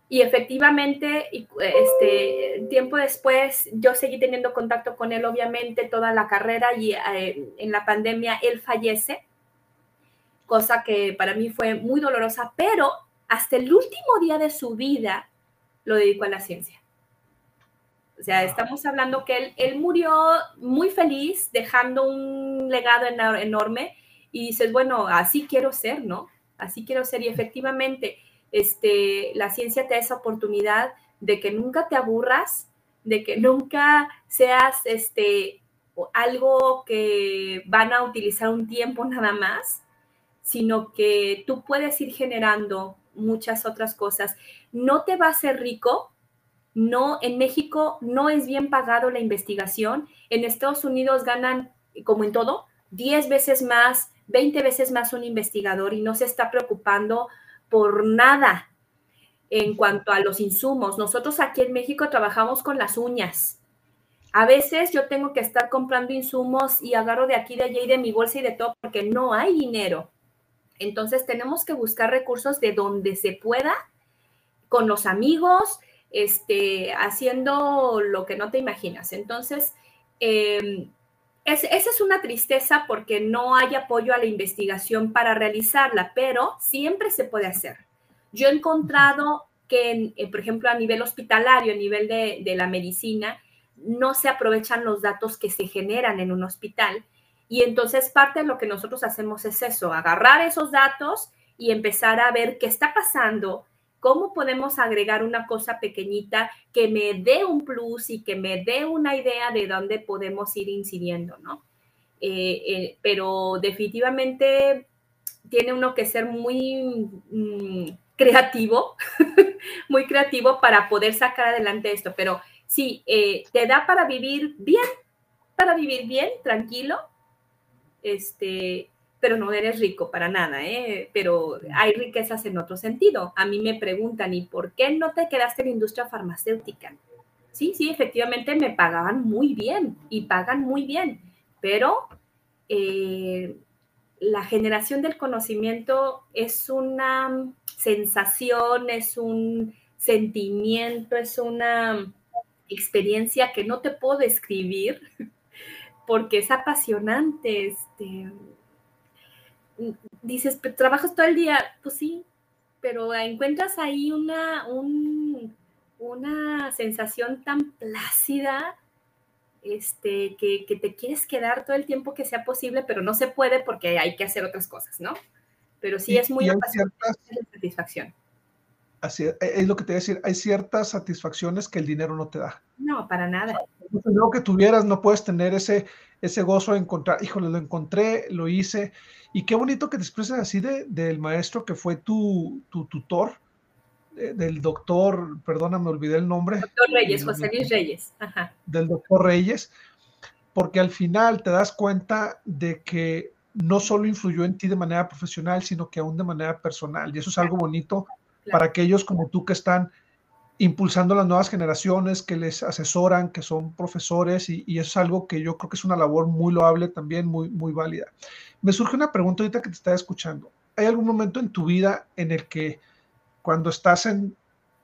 Y efectivamente, este, tiempo después, yo seguí teniendo contacto con él, obviamente, toda la carrera y eh, en la pandemia él fallece, cosa que para mí fue muy dolorosa, pero hasta el último día de su vida lo dedicó a la ciencia. O sea, estamos hablando que él, él murió muy feliz, dejando un legado enorme y dices, bueno, así quiero ser, ¿no? Así quiero ser y efectivamente este, la ciencia te da esa oportunidad de que nunca te aburras, de que nunca seas este, algo que van a utilizar un tiempo nada más, sino que tú puedes ir generando muchas otras cosas. No te va a hacer rico, no, en México no es bien pagado la investigación, en Estados Unidos ganan, como en todo, 10 veces más, 20 veces más un investigador y no se está preocupando por nada en cuanto a los insumos. Nosotros aquí en México trabajamos con las uñas. A veces yo tengo que estar comprando insumos y agarro de aquí, de allá y de mi bolsa y de todo porque no hay dinero. Entonces tenemos que buscar recursos de donde se pueda, con los amigos, este, haciendo lo que no te imaginas. Entonces, em, esa es una tristeza porque no hay apoyo a la investigación para realizarla, pero siempre se puede hacer. Yo he encontrado que, eh, por ejemplo, a nivel hospitalario, a nivel de, de la medicina, no se aprovechan los datos que se generan en un hospital. Y entonces parte de lo que nosotros hacemos es eso, agarrar esos datos y empezar a ver qué está pasando, cómo podemos agregar una cosa pequeñita que me dé un plus y que me dé una idea de dónde podemos ir incidiendo, ¿no? Eh, eh, pero definitivamente tiene uno que ser muy mm, creativo, muy creativo para poder sacar adelante esto. Pero sí, eh, te da para vivir bien, para vivir bien, tranquilo, este, pero no eres rico para nada, ¿eh? Pero hay riquezas en otro sentido. A mí me preguntan, ¿y por qué no te quedaste en la industria farmacéutica? Sí, sí, efectivamente me pagaban muy bien y pagan muy bien, pero eh, la generación del conocimiento es una sensación, es un sentimiento, es una experiencia que no te puedo describir porque es apasionante. Este, dices, trabajas todo el día, pues sí, pero encuentras ahí una, una sensación tan plácida este, que, te quieres quedar todo el tiempo que sea posible, pero no se puede porque hay que hacer otras cosas, ¿no? Pero sí es muy apasionante la satisfacción. Así es, es, lo que te voy a decir, hay ciertas satisfacciones que el dinero no te da. No, para nada. Lo que tuvieras, no puedes tener ese, ese gozo de encontrar, híjole, lo encontré, lo hice, y qué bonito que te expreses así de, del maestro que fue tu, tu tutor, del doctor, perdona, me olvidé el nombre. Doctor Reyes, José Luis Reyes. Ajá. Del doctor Reyes, porque al final te das cuenta de que no solo influyó en ti de manera profesional, sino que aún de manera personal. Y eso es algo bonito para aquellos como tú que están impulsando las nuevas generaciones, que les asesoran, que son profesores, y, es algo que yo creo que es una labor muy loable también, muy, muy válida. Me surge una pregunta ahorita que te estaba escuchando. ¿Hay algún momento en tu vida en el que cuando estás en,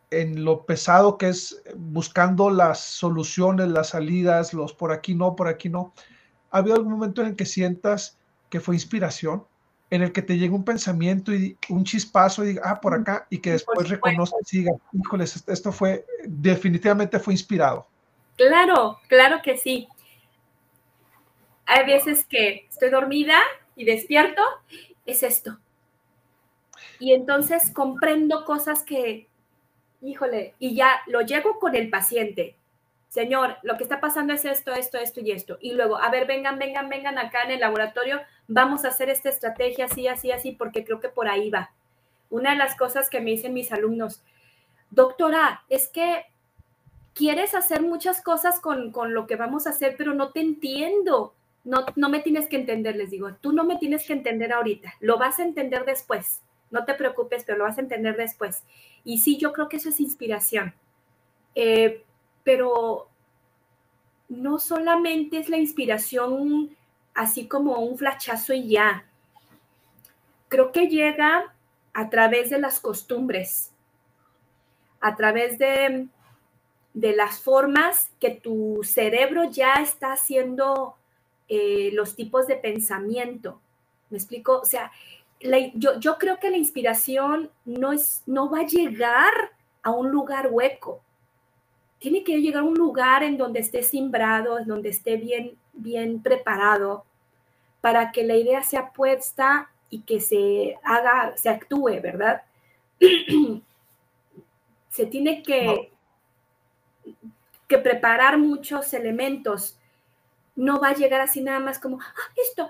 en lo pesado que es buscando las soluciones, las salidas, los por aquí no, por aquí no, ¿ha habido algún momento en el que sientas que fue inspiración? En el que te llegue un pensamiento y un chispazo y diga, ah, por acá, y que después reconozca y siga, híjoles, esto fue, definitivamente fue inspirado. Claro, claro que sí. Hay veces que estoy dormida y despierto, es esto. Y entonces comprendo cosas que, híjole, y ya lo llego con el paciente señor, lo que está pasando es esto, esto, esto y esto. Y luego, a ver, vengan, vengan, vengan acá en el laboratorio, vamos a hacer esta estrategia así, así, así, porque creo que por ahí va. Una de las cosas que me dicen mis alumnos, doctora, es que quieres hacer muchas cosas con, lo que vamos a hacer, pero no te entiendo. No, no me tienes que entender, les digo, tú no me tienes que entender ahorita, lo vas a entender después. No te preocupes, pero lo vas a entender después. Y sí, yo creo que eso es inspiración. Eh, pero no solamente es la inspiración así como un flachazo y ya. Creo que llega a través de las costumbres, a través de, de las formas que tu cerebro ya está haciendo eh, los tipos de pensamiento. ¿Me explico? O sea, yo, yo, creo que la inspiración no, es, no va a llegar a un lugar hueco. Tiene que llegar a un lugar en donde esté simbrado, en donde esté bien, bien preparado, para que la idea sea puesta y que se haga, se actúe, ¿verdad? se tiene que, que preparar muchos elementos. No va a llegar así nada más como, ah, esto,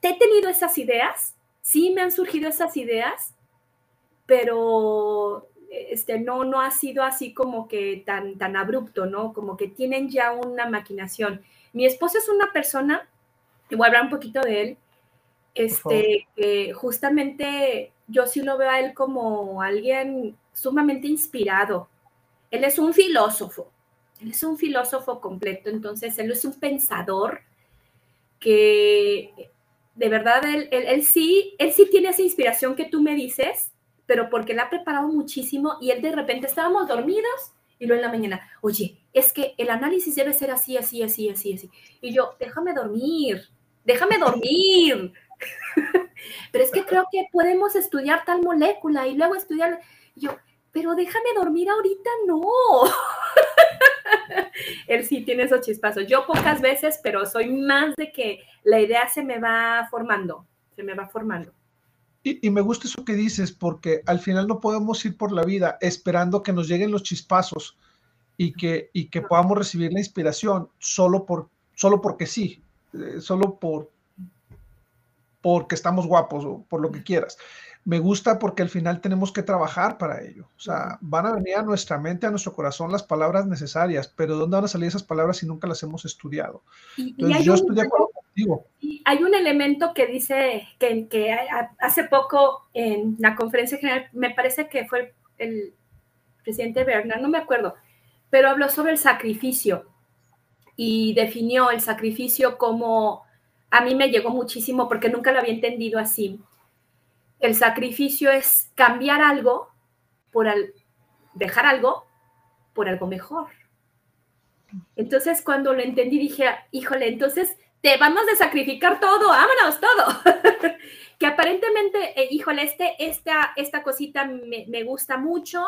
te he tenido esas ideas, sí me han surgido esas ideas, pero este, no, no ha sido así como que tan, tan abrupto, ¿no? Como que tienen ya una maquinación. Mi esposo es una persona, y voy a hablar un poquito de él, este, que justamente yo sí lo veo a él como alguien sumamente inspirado. Él es un filósofo, él es un filósofo completo, entonces él es un pensador que de verdad él, él, sí, él sí tiene esa inspiración que tú me dices, pero porque él ha preparado muchísimo y él de repente estábamos dormidos y luego en la mañana, oye, es que el análisis debe ser así, así, así, así, así. Y yo, déjame dormir, déjame dormir. pero es que creo que podemos estudiar tal molécula y luego estudiar. yo, pero déjame dormir ahorita, no. Él sí tiene esos chispazos. Yo pocas veces, pero soy más de que la idea se me va formando, se me va formando. Y, me gusta eso que dices, porque al final no podemos ir por la vida esperando que nos lleguen los chispazos y que, y que podamos recibir la inspiración solo, por, solo porque sí, eh, solo por, porque estamos guapos o por lo que quieras me gusta porque al final tenemos que trabajar para ello. O sea, van a venir a nuestra mente, a nuestro corazón las palabras necesarias, pero ¿dónde van a salir esas palabras si nunca las hemos estudiado? Entonces, yo estoy de acuerdo Hay un elemento que dice que, hace poco en la conferencia general, me parece que fue el presidente Bernard, no me acuerdo, pero habló sobre el sacrificio y definió el sacrificio como a mí me llegó muchísimo porque nunca lo había entendido así el sacrificio es cambiar algo por dejar algo por algo mejor. Entonces, cuando lo entendí, dije, híjole, entonces te vamos a sacrificar todo, vámonos, todo. que aparentemente, eh, híjole, este, esta, esta cosita me, me, gusta mucho,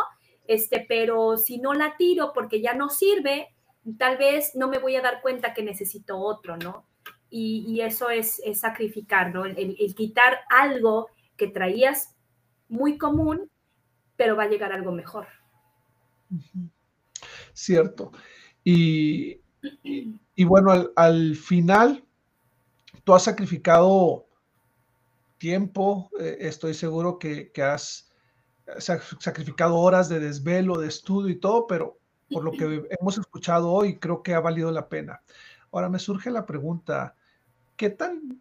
este, pero si no la tiro porque ya no sirve, tal vez no me voy a dar cuenta que necesito otro, ¿no? Y, eso es, sacrificar, ¿no? el quitar algo que traías muy común, pero va a llegar algo mejor. Cierto. Y, y, bueno, al, final, tú has sacrificado tiempo, eh, estoy seguro que, que, has sacrificado horas de desvelo, de estudio y todo, pero por lo que hemos escuchado hoy, creo que ha valido la pena. Ahora me surge la pregunta, ¿qué tan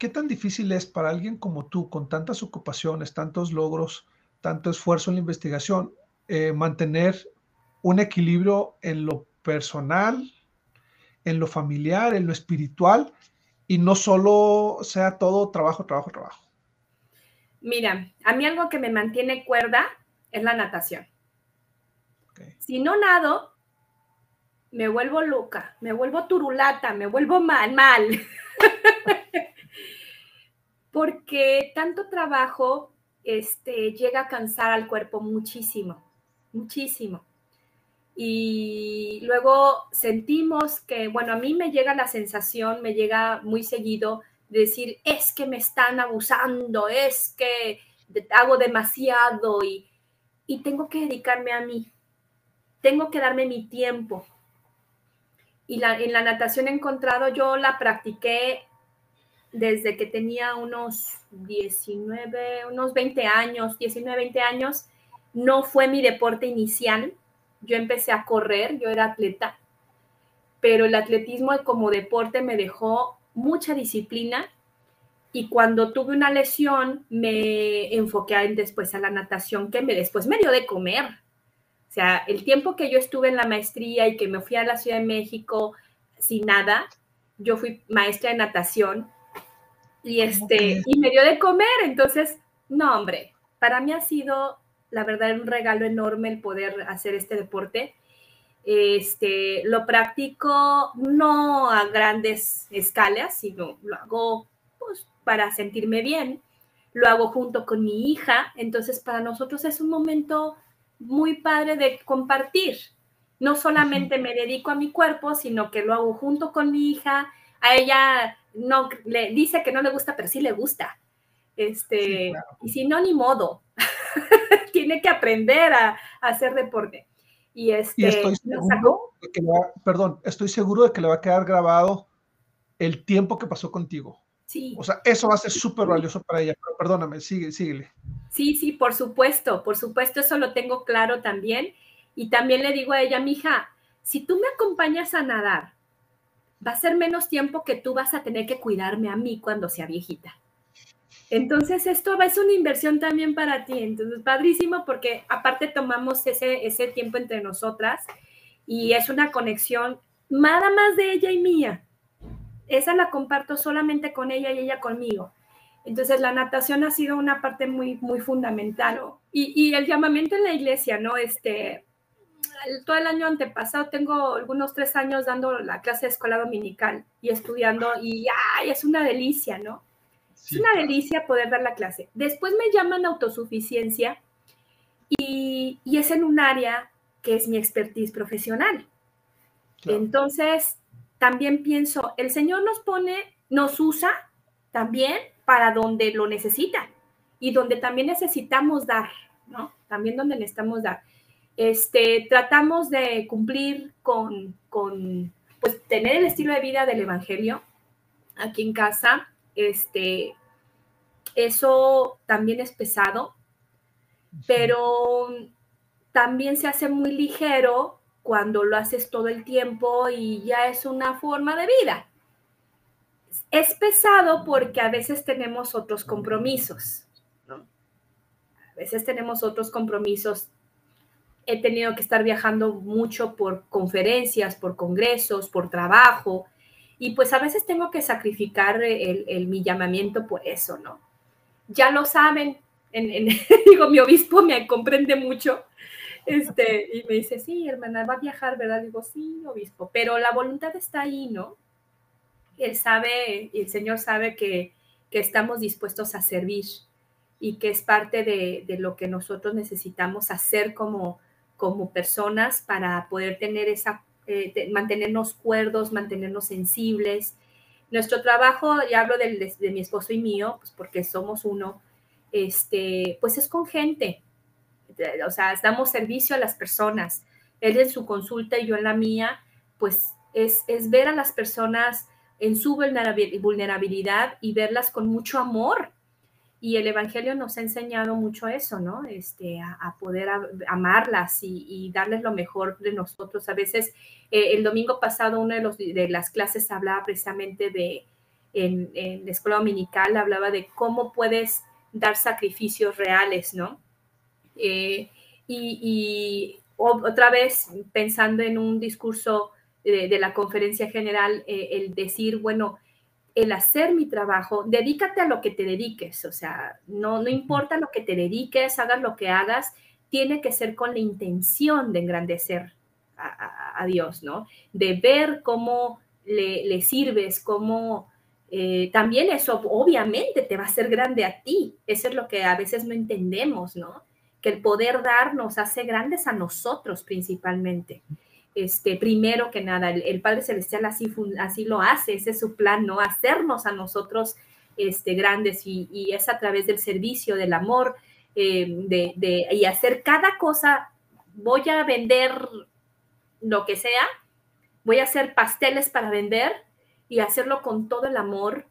¿Qué tan difícil es para alguien como tú, con tantas ocupaciones, tantos logros, tanto esfuerzo en la investigación, eh, mantener un equilibrio en lo personal, en lo familiar, en lo espiritual, y no solo sea todo trabajo, trabajo, trabajo? Mira, a mí algo que me mantiene cuerda es la natación. Si no nado, me vuelvo loca, me vuelvo turulata, me vuelvo mal, mal. porque tanto trabajo este, llega a cansar al cuerpo muchísimo, muchísimo. Y luego sentimos que, bueno, a mí me llega la sensación, me llega muy seguido de decir, es que me están abusando, es que hago demasiado y, y tengo que dedicarme a mí, tengo que darme mi tiempo. Y la, en la natación he encontrado, yo la practiqué desde que tenía unos 19, unos 20 años, 19, 20 años. No fue mi deporte inicial. Yo empecé a correr, yo era atleta, pero el atletismo como deporte me dejó mucha disciplina y cuando tuve una lesión me enfoqué después a la natación que me después me dio de comer. O sea, el tiempo que yo estuve en la maestría y que me fui a la Ciudad de México sin nada, yo fui maestra de natación y este, y me dio de comer, entonces No, hombre, para mí ha sido, la verdad, un regalo enorme el poder hacer este deporte. Este, lo practico no a grandes escalas, sino lo hago pues, para sentirme bien. Lo hago junto con mi hija, entonces para nosotros es un momento muy padre de compartir. No solamente me dedico a mi cuerpo, sino que lo hago junto con mi hija. A ella no le dice que no le gusta, pero sí le gusta. Este, y si no, ni modo. Tiene que aprender a, hacer deporte. Y, este, estoy seguro de que perdón, estoy seguro de que le va a quedar grabado el tiempo que pasó contigo. Sí. O sea, eso va a ser súper valioso para ella. Pero perdóname, sigue, síguele. Sí, sí, por supuesto, por supuesto, eso lo tengo claro también. Y también le digo a ella, mija, si tú me acompañas a nadar, va a ser menos tiempo que tú vas a tener que cuidarme a mí cuando sea viejita. Entonces, esto es una inversión también para ti. Entonces, padrísimo porque aparte tomamos ese, ese tiempo entre nosotras y es una conexión nada más de ella y mía. Esa la comparto solamente con ella y ella conmigo. Entonces, la natación ha sido una parte muy, muy fundamental. Y, el llamamiento en la iglesia, ¿no? Este, todo el año antepasado tengo algunos tres años dando la clase de escuela dominical y estudiando y ¡ay! es una delicia, ¿no? Es una delicia poder dar la clase. Después me llaman autosuficiencia y, es en un área que es mi expertise profesional. Entonces, también pienso, el Señor nos pone, nos usa también para donde lo necesita y donde también necesitamos dar, ¿no? También donde necesitamos dar. Este, tratamos de cumplir con, con, pues, tener el estilo de vida del Evangelio aquí en casa, este, eso también es pesado, pero también se hace muy ligero cuando lo haces todo el tiempo y ya es una forma de vida. Es pesado porque a veces tenemos otros compromisos, A veces tenemos otros compromisos. He tenido que estar viajando mucho por conferencias, por congresos, por trabajo, y pues a veces tengo que sacrificar el, mi llamamiento por eso, ¿no? Ya lo saben, digo, mi obispo me comprende mucho, este, y me dice, sí, hermana, va a viajar, ¿verdad? Digo, sí, obispo, pero la voluntad está ahí, ¿no? Él sabe, el Señor sabe que, estamos dispuestos a servir y que es parte de, de, lo que nosotros necesitamos hacer como, como personas para poder tener esa eh, mantenernos cuerdos, mantenernos sensibles. Nuestro trabajo, y hablo de, mi esposo y mío, pues porque somos uno, este, pues es con gente. O sea, damos servicio a las personas. Él en su consulta y yo en la mía, pues es, es ver a las personas en su vulnerabilidad y verlas con mucho amor, y el Evangelio nos ha enseñado mucho eso, ¿no? Este, a, poder amarlas y, darles lo mejor de nosotros. A veces, eh, el domingo pasado, una de, los, de, las clases hablaba precisamente de, en, la escuela dominical, hablaba de cómo puedes dar sacrificios reales, ¿no? Eh, y, otra vez, pensando en un discurso de, la conferencia general, eh, el decir, bueno, el hacer mi trabajo, dedícate a lo que te dediques, o sea, no, no importa lo que te dediques, hagas lo que hagas, tiene que ser con la intención de engrandecer a, Dios, ¿no? De ver cómo le, sirves, cómo eh, también eso obviamente te va a hacer grande a ti, eso es lo que a veces no entendemos, ¿no? Que el poder dar nos hace grandes a nosotros principalmente este, primero que nada, el, Padre Celestial así, así lo hace, ese es su plan, ¿no? Hacernos a nosotros este, grandes y, es a través del servicio, del amor, eh, de, y hacer cada cosa, voy a vender lo que sea, voy a hacer pasteles para vender y hacerlo con todo el amor,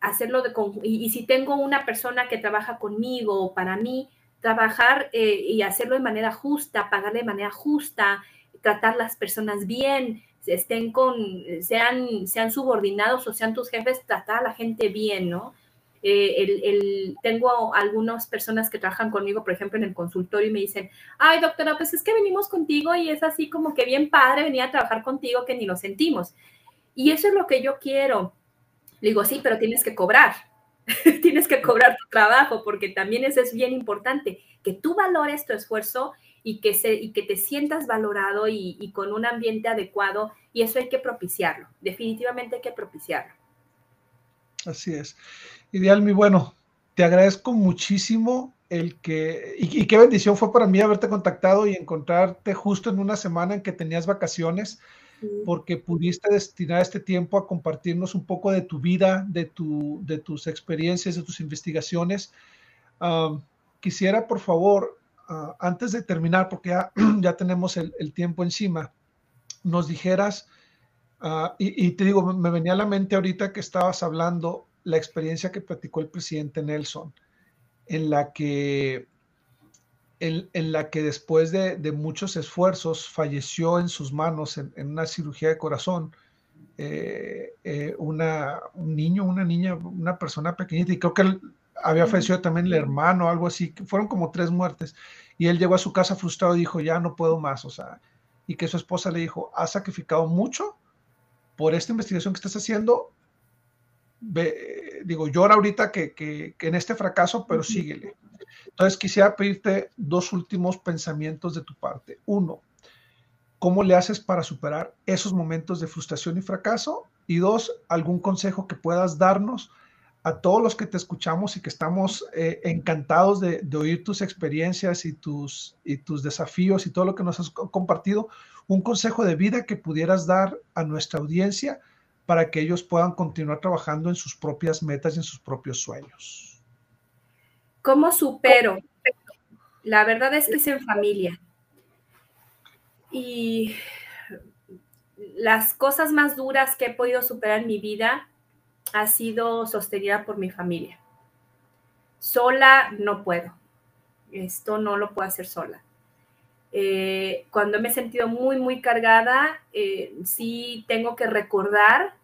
hacerlo de, y, si tengo una persona que trabaja conmigo para mí, trabajar eh, y hacerlo de manera justa, pagarle de manera justa, tratar las personas bien, estén con, sean, sean subordinados o sean tus jefes, tratar a la gente bien, ¿no? Eh, el, tengo algunas personas que trabajan conmigo, por ejemplo, en el consultorio y me dicen, ay, doctora, pues es que venimos contigo y es así como que bien padre venir a trabajar contigo que ni lo sentimos. Y eso es lo que yo quiero. Le digo, sí, pero tienes que cobrar. tienes que cobrar tu trabajo, porque también eso es bien importante, que tú valores tu esfuerzo y que, se, y que te sientas valorado y, y con un ambiente adecuado, y eso hay que propiciarlo, definitivamente hay que propiciarlo. Así es. Ideal, mi bueno, te agradezco muchísimo el que, y, qué bendición fue para mí haberte contactado y encontrarte justo en una semana en que tenías vacaciones, porque pudiste destinar este tiempo a compartirnos un poco de tu vida, de, tu, de tus experiencias, de tus investigaciones. quisiera, por favor, ah, antes de terminar, porque ya, ya tenemos el, tiempo encima, nos dijeras, ah, y, y te digo, me venía a la mente ahorita que estabas hablando la experiencia que platicó el presidente Nelson en la que, en, la que después de, muchos esfuerzos falleció en sus manos en, una cirugía de corazón. Eh, eh, una, un niño, una niña, una persona pequeñita, y creo que había fallecido también el hermano, algo así, que fueron como tres muertes, y él llegó a su casa frustrado y dijo, ya no puedo más, o sea, y que su esposa le dijo, has sacrificado mucho por esta investigación que estás haciendo, digo, llora ahorita que, en este fracaso, pero síguele. Entonces quisiera pedirte dos últimos pensamientos de tu parte. Uno, ¿cómo le haces para superar esos momentos de frustración y fracaso? Y dos, algún consejo que puedas darnos a todos los que te escuchamos y que estamos eh, encantados de, de, oír tus experiencias y tus, y tus desafíos y todo lo que nos has compartido, un consejo de vida que pudieras dar a nuestra audiencia para que ellos puedan continuar trabajando en sus propias metas y en sus propios sueños. ¿Cómo supero? La verdad es que es en familia. Y las cosas más duras que he podido superar en mi vida ha sido sostenida por mi familia. Sola no puedo. Esto no lo puedo hacer sola. Eh, cuando me he sentido muy, muy cargada, eh, sí tengo que recordar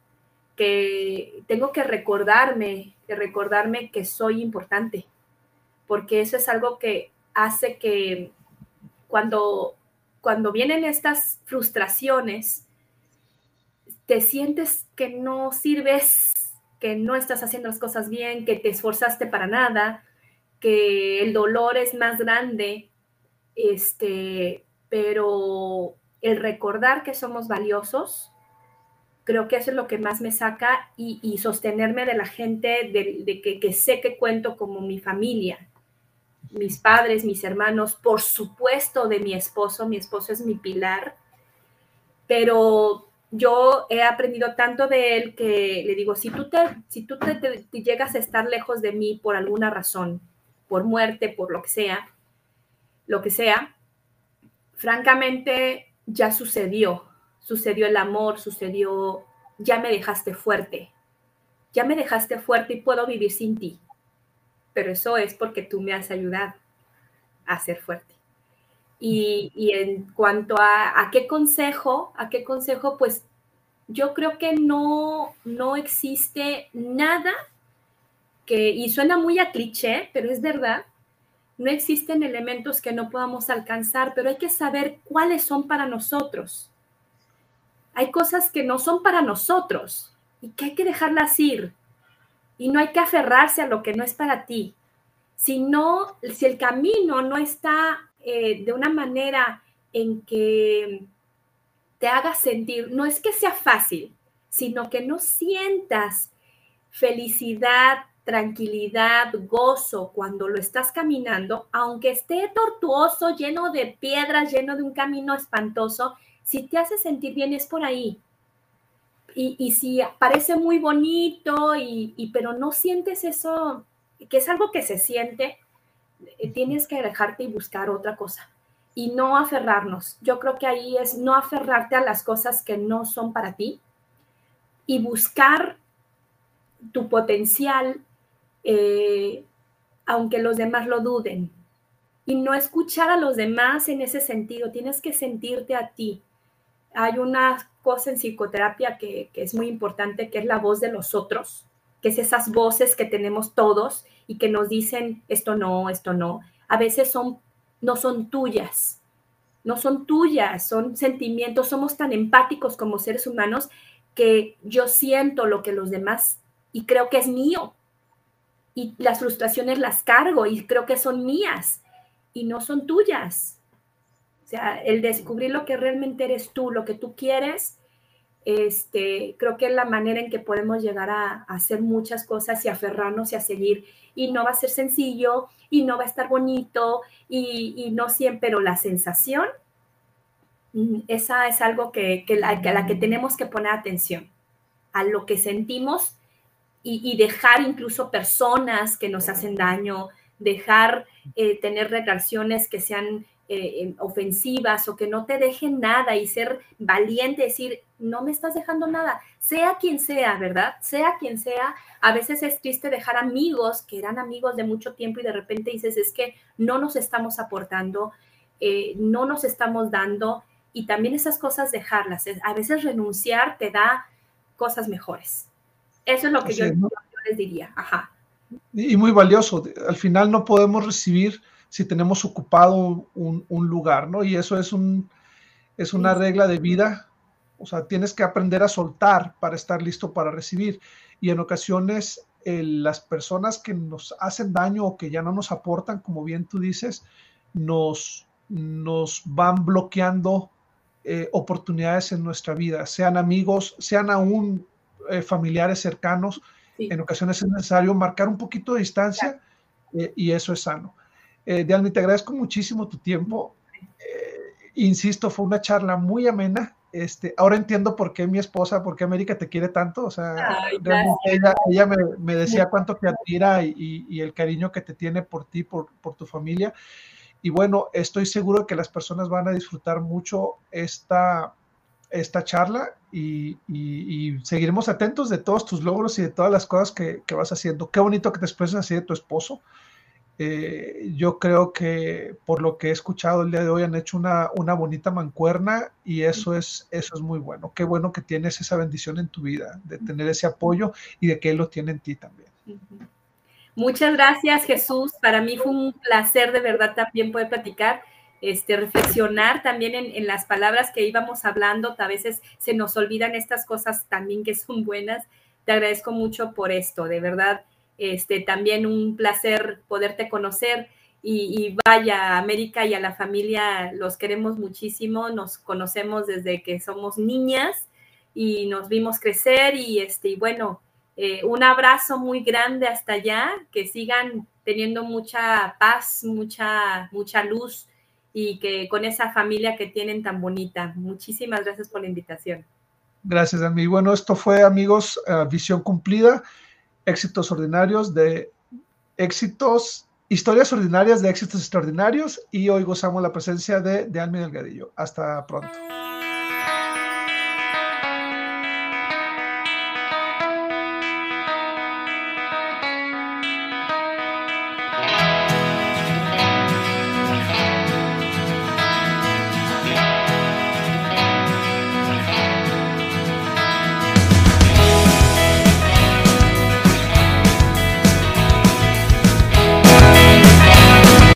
que tengo que recordarme, que recordarme que soy importante, porque eso es algo que hace que cuando, cuando vienen estas frustraciones, te sientes que no sirves, que no estás haciendo las cosas bien, que te esforzaste para nada, que el dolor es más grande este, pero el recordar que somos valiosos, creo que eso es lo que más me saca y, sostenerme de la gente de, que, que, sé que cuento como mi familia, mis padres, mis hermanos, por supuesto de mi esposo, mi esposo es mi pilar, pero yo he aprendido tanto de él que le digo, si tú te, si tú llegas a estar lejos de mí por alguna razón, por muerte, por lo que sea, lo que sea, francamente ya sucedió, sucedió el amor, sucedió, ya me dejaste fuerte, ya me dejaste fuerte y puedo vivir sin ti, pero eso es porque tú me has ayudado a ser fuerte. Y, en cuanto a, a, qué consejo, a qué consejo, pues yo creo que no, no existe nada que, y suena muy a cliché, pero es verdad, no existen elementos que no podamos alcanzar, pero hay que saber cuáles son para nosotros. Hay cosas que no son para nosotros y que hay que dejarlas ir. Y no hay que aferrarse a lo que no es para ti. Si no, si el camino no está eh, de una manera en que te haga sentir, no es que sea fácil, sino que no sientas felicidad, tranquilidad, gozo cuando lo estás caminando, aunque esté tortuoso, lleno de piedras, lleno de un camino espantoso, si te hace sentir bien es por ahí. Y, si parece muy bonito, y, pero no sientes eso, que es algo que se siente, tienes que dejarte y buscar otra cosa y no aferrarnos. Yo creo que ahí es no aferrarte a las cosas que no son para ti y buscar tu potencial eh, aunque los demás lo duden. Y no escuchar a los demás en ese sentido, tienes que sentirte a ti. Hay una cosa en psicoterapia que, es muy importante, que es la voz de los otros, que es esas voces que tenemos todos y que nos dicen esto no, esto no. A veces son, no son tuyas, no son tuyas, son sentimientos, somos tan empáticos como seres humanos que yo siento lo que los demás y creo que es mío, y las frustraciones las cargo y creo que son mías y no son tuyas. O sea, el descubrir lo que realmente eres tú, lo que tú quieres, este, creo que la manera en que podemos llegar a, hacer muchas cosas y aferrarnos y a seguir. Y no va a ser sencillo y no va a estar bonito y, no siempre, pero la sensación, mm, esa es algo que, que, la, a la que tenemos que poner atención, a lo que sentimos y, dejar incluso personas que nos hacen daño, dejar eh, tener relaciones que sean eh, ofensivas o que no te dejen nada y ser valiente, decir, no me estás dejando nada, sea quien sea, ¿verdad? Sea quien sea, a veces es triste dejar amigos que eran amigos de mucho tiempo y de repente dices, es que no nos estamos aportando, eh, no nos estamos dando y también esas cosas dejarlas. A veces renunciar te da cosas mejores. Eso es lo que yo, yo, les diría. Ajá. Y muy valioso. Al final no podemos recibir si tenemos ocupado un, lugar, ¿no? Y eso es, un, es una regla de vida. O sea, tienes que aprender a soltar para estar listo para recibir. Y en ocasiones las personas que nos hacen daño o que ya no nos aportan, como bien tú dices, nos, nos van bloqueando eh, oportunidades en nuestra vida, sean amigos, sean aún eh, familiares cercanos. En ocasiones es necesario marcar un poquito de distancia eh, y eso es sano. Eh, Dialmi, te agradezco muchísimo tu tiempo. Eh, insisto, fue una charla muy amena. Este, ahora entiendo por qué mi esposa, por qué América te quiere tanto. O sea, ella, me, decía cuánto te admira y, el cariño que te tiene por ti, por, tu familia. Y bueno, estoy seguro de que las personas van a disfrutar mucho esta, esta charla y, seguiremos atentos de todos tus logros y de todas las cosas que, que vas haciendo. Qué bonito que te expreses así de tu esposo. Eh, yo creo que por lo que he escuchado el día de hoy han hecho una, una, bonita mancuerna y eso es, eso es muy bueno. Qué bueno que tienes esa bendición en tu vida, de tener ese apoyo y de que Él lo tiene en ti también. Muchas gracias Jesús. Para mí fue un placer de verdad también poder platicar, este, reflexionar también en, en las palabras que íbamos hablando. A veces se nos olvidan estas cosas también que son buenas. Te agradezco mucho por esto, de verdad este, también un placer poderte conocer y, vaya, América y a la familia los queremos muchísimo, nos conocemos desde que somos niñas y nos vimos crecer y, este, y bueno, eh, un abrazo muy grande hasta allá, que sigan teniendo mucha paz, mucha, mucha luz y que con esa familia que tienen tan bonita. Muchísimas gracias por la invitación. Gracias, Ami. Bueno, esto fue, amigos, eh, Visión Cumplida éxitos ordinarios de éxitos, historias ordinarias de éxitos extraordinarios y hoy gozamos la presencia de, de Almi Delgadillo. Hasta pronto.